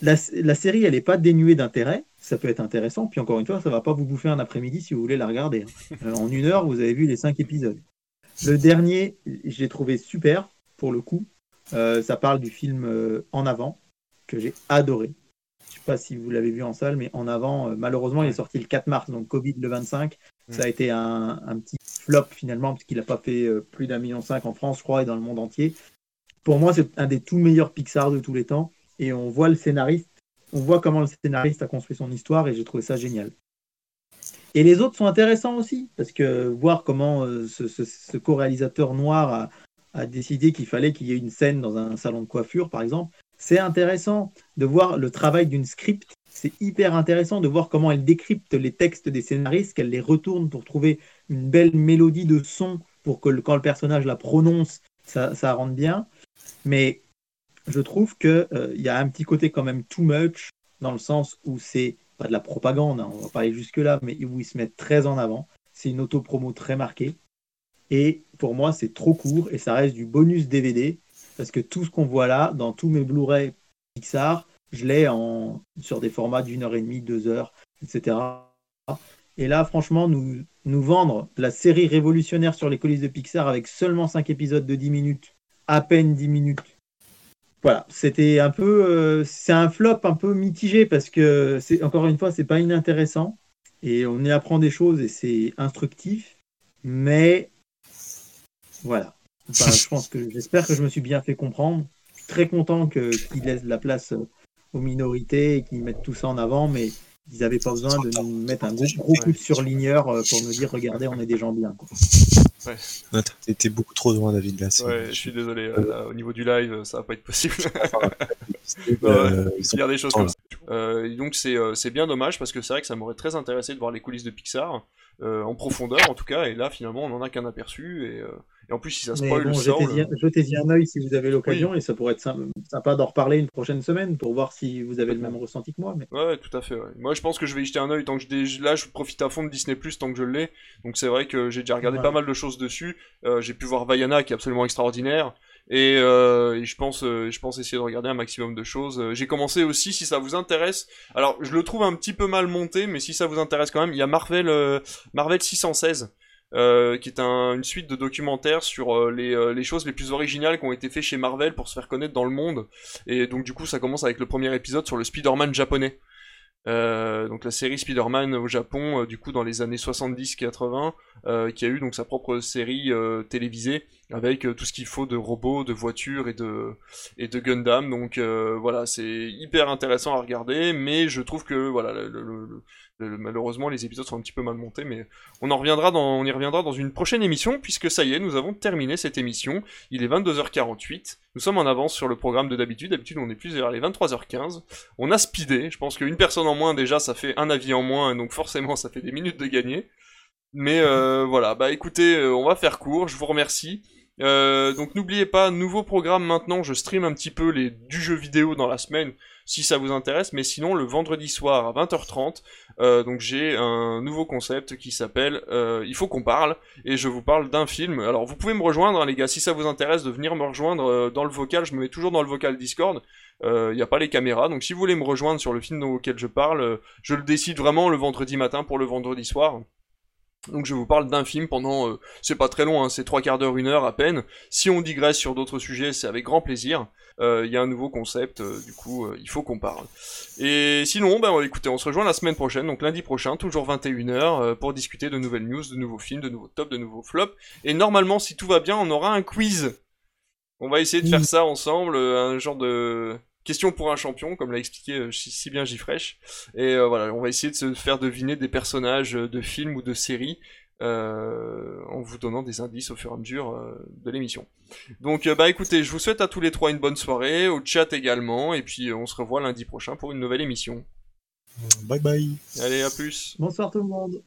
La, la série, elle n'est pas dénuée d'intérêt. Ça peut être intéressant. Puis encore une fois, ça va pas vous bouffer un après-midi si vous voulez la regarder. hein. (laughs) Euh, en une heure, vous avez vu les cinq épisodes. Le dernier, je l'ai trouvé super pour le coup. Euh, ça parle du film euh, En avant que j'ai adoré. Pas si vous l'avez vu en salle, mais En avant, euh, malheureusement, il est sorti le 4 mars, donc Covid le 25. Ça a été un, un petit flop finalement, parce qu'il n'a pas fait euh, plus d'un million cinq en France, je crois, et dans le monde entier. Pour moi, c'est un des tout meilleurs Pixar de tous les temps. Et on voit le scénariste, on voit comment le scénariste a construit son histoire, et j'ai trouvé ça génial. Et les autres sont intéressants aussi, parce que voir comment euh, ce, ce- ce co-réalisateur noir a, a décidé qu'il fallait qu'il y ait une scène dans un salon de coiffure, par exemple, c'est intéressant de voir le travail d'une script. C'est hyper intéressant de voir comment elle décrypte les textes des scénaristes, qu'elle les retourne pour trouver une belle mélodie de son pour que quand le personnage la prononce, ça, ça rentre bien. Mais je trouve qu'il y a un petit côté quand même too much, dans le sens où c'est pas de la propagande, hein, on va pas aller jusque-là, mais où ils se mettent très en avant. C'est une auto-promo très marquée. Et pour moi, c'est trop court et ça reste du bonus DVD parce que tout ce qu'on voit là, dans tous mes Blu-ray Pixar, je l'ai en sur des formats d'une heure et demie, deux heures, etc. Et là, franchement, nous, nous vendre la série révolutionnaire sur les coulisses de Pixar avec seulement 5 épisodes de 10 minutes, à peine 10 minutes. Voilà, c'était un peu, euh, c'est un flop un peu mitigé parce que encore une fois, c'est pas inintéressant et on y apprend des choses et c'est instructif, mais voilà. Enfin, je pense que j'espère que je me suis bien fait comprendre. Je suis très content que qu'ils laissent de la place euh, aux minorités et qu'ils mettent tout ça en avant, mais ils n'avaient pas besoin de nous mettre un gros, gros coup de surligneur euh, pour nous dire regardez, on est des gens bien. quoi. Ouais, été beaucoup trop loin, David, là. Ouais, je suis désolé, euh, là, au niveau du live, ça va pas être possible. (laughs) Euh, (laughs) ils sont y a des choses comme ça. Euh, donc c'est euh, c'est bien dommage parce que c'est vrai que ça m'aurait très intéressé de voir les coulisses de Pixar euh, en profondeur en tout cas et là finalement on en a qu'un aperçu et, euh, et en plus si ça spoil bon, sort, jetez-y le- jetez-y un œil si vous avez l'occasion et ça pourrait être sym- sympa d'en reparler une prochaine semaine pour voir si vous avez le même ressenti que moi. Mais... Ouais, tout à fait. ouais. Moi, je pense que je vais y jeter un œil tant que je là, je profite à fond de Disney Plus tant que je l'ai. Donc c'est vrai que j'ai déjà regardé Ouais. pas mal de choses dessus. Euh, j'ai pu voir Vaiana qui est absolument extraordinaire. Et, euh, je pense, euh, je pense essayer de regarder un maximum de choses. Euh, J'ai commencé aussi, si ça vous intéresse. Alors, je le trouve un petit peu mal monté, mais si ça vous intéresse quand même, il y a Marvel, euh, Marvel 616. euh, qui est un- une suite de documentaires sur les, les choses les plus originales qui ont été faites chez Marvel pour se faire connaître dans le monde. Et donc du coup, ça commence avec le premier épisode sur le Spider-Man japonais. Donc la série Spider-Man au Japon, du coup dans les années 70-80, euh, qui a eu donc sa propre série télévisée avec euh, tout ce qu'il faut de robots, de voitures et de et de Gundam. Donc euh, voilà, c'est hyper intéressant à regarder, mais je trouve que voilà, malheureusement les épisodes sont un petit peu mal montés, mais on en reviendra dans on y reviendra dans une prochaine émission puisque ça y est, nous avons terminé cette émission. Il est 22h48. Nous sommes en avance sur le programme de d'habitude. D'habitude, on est plus vers les 23h15. On a speedé. Je pense qu'une personne en moins, déjà, ça fait un avis en moins, donc forcément, ça fait des minutes de gagner. Mais euh, voilà, bah écoutez, on va faire court. Je vous remercie. Euh, donc n'oubliez pas, nouveau programme maintenant. Je stream un petit peu les du jeu vidéo dans la semaine, si ça vous intéresse. Mais sinon, le vendredi soir à 20h30, euh, donc j'ai un nouveau concept qui s'appelle euh, Il faut qu'on parle et je vous parle d'un film. Alors vous pouvez me rejoindre hein, les gars, si ça vous intéresse de venir me rejoindre dans le vocal, je me mets toujours dans le vocal Discord. Il n'y a pas les caméras, donc si vous voulez me rejoindre sur le film auquel je parle, je le décide vraiment le vendredi matin pour le vendredi soir. Donc je vous parle d'un film pendant, euh, c'est pas très long, hein, c'est trois quarts d'heure, une heure à peine. Si on digresse sur d'autres sujets, c'est avec grand plaisir. Euh, Il y a un nouveau concept, euh, du coup, euh, il faut qu'on parle. Et sinon, ben écoutez, on se rejoint la semaine prochaine, donc lundi prochain, toujours 21h, euh, pour discuter de nouvelles news, de nouveaux films, de nouveaux tops, de nouveaux flops. Et normalement, si tout va bien, on aura un quiz. On va essayer de faire ça ensemble, euh, un genre de question pour un champion, comme l'a expliqué euh, si si bien Gifresh. Et euh, voilà, on va essayer de se faire deviner des personnages euh, de films ou de séries euh, en vous donnant des indices au fur et à mesure euh, de l'émission. Donc euh, bah écoutez, je vous souhaite à tous les trois une bonne soirée, au chat également, et puis euh, on se revoit lundi prochain pour une nouvelle émission. Bye bye. Allez, à plus. Bonsoir tout le monde.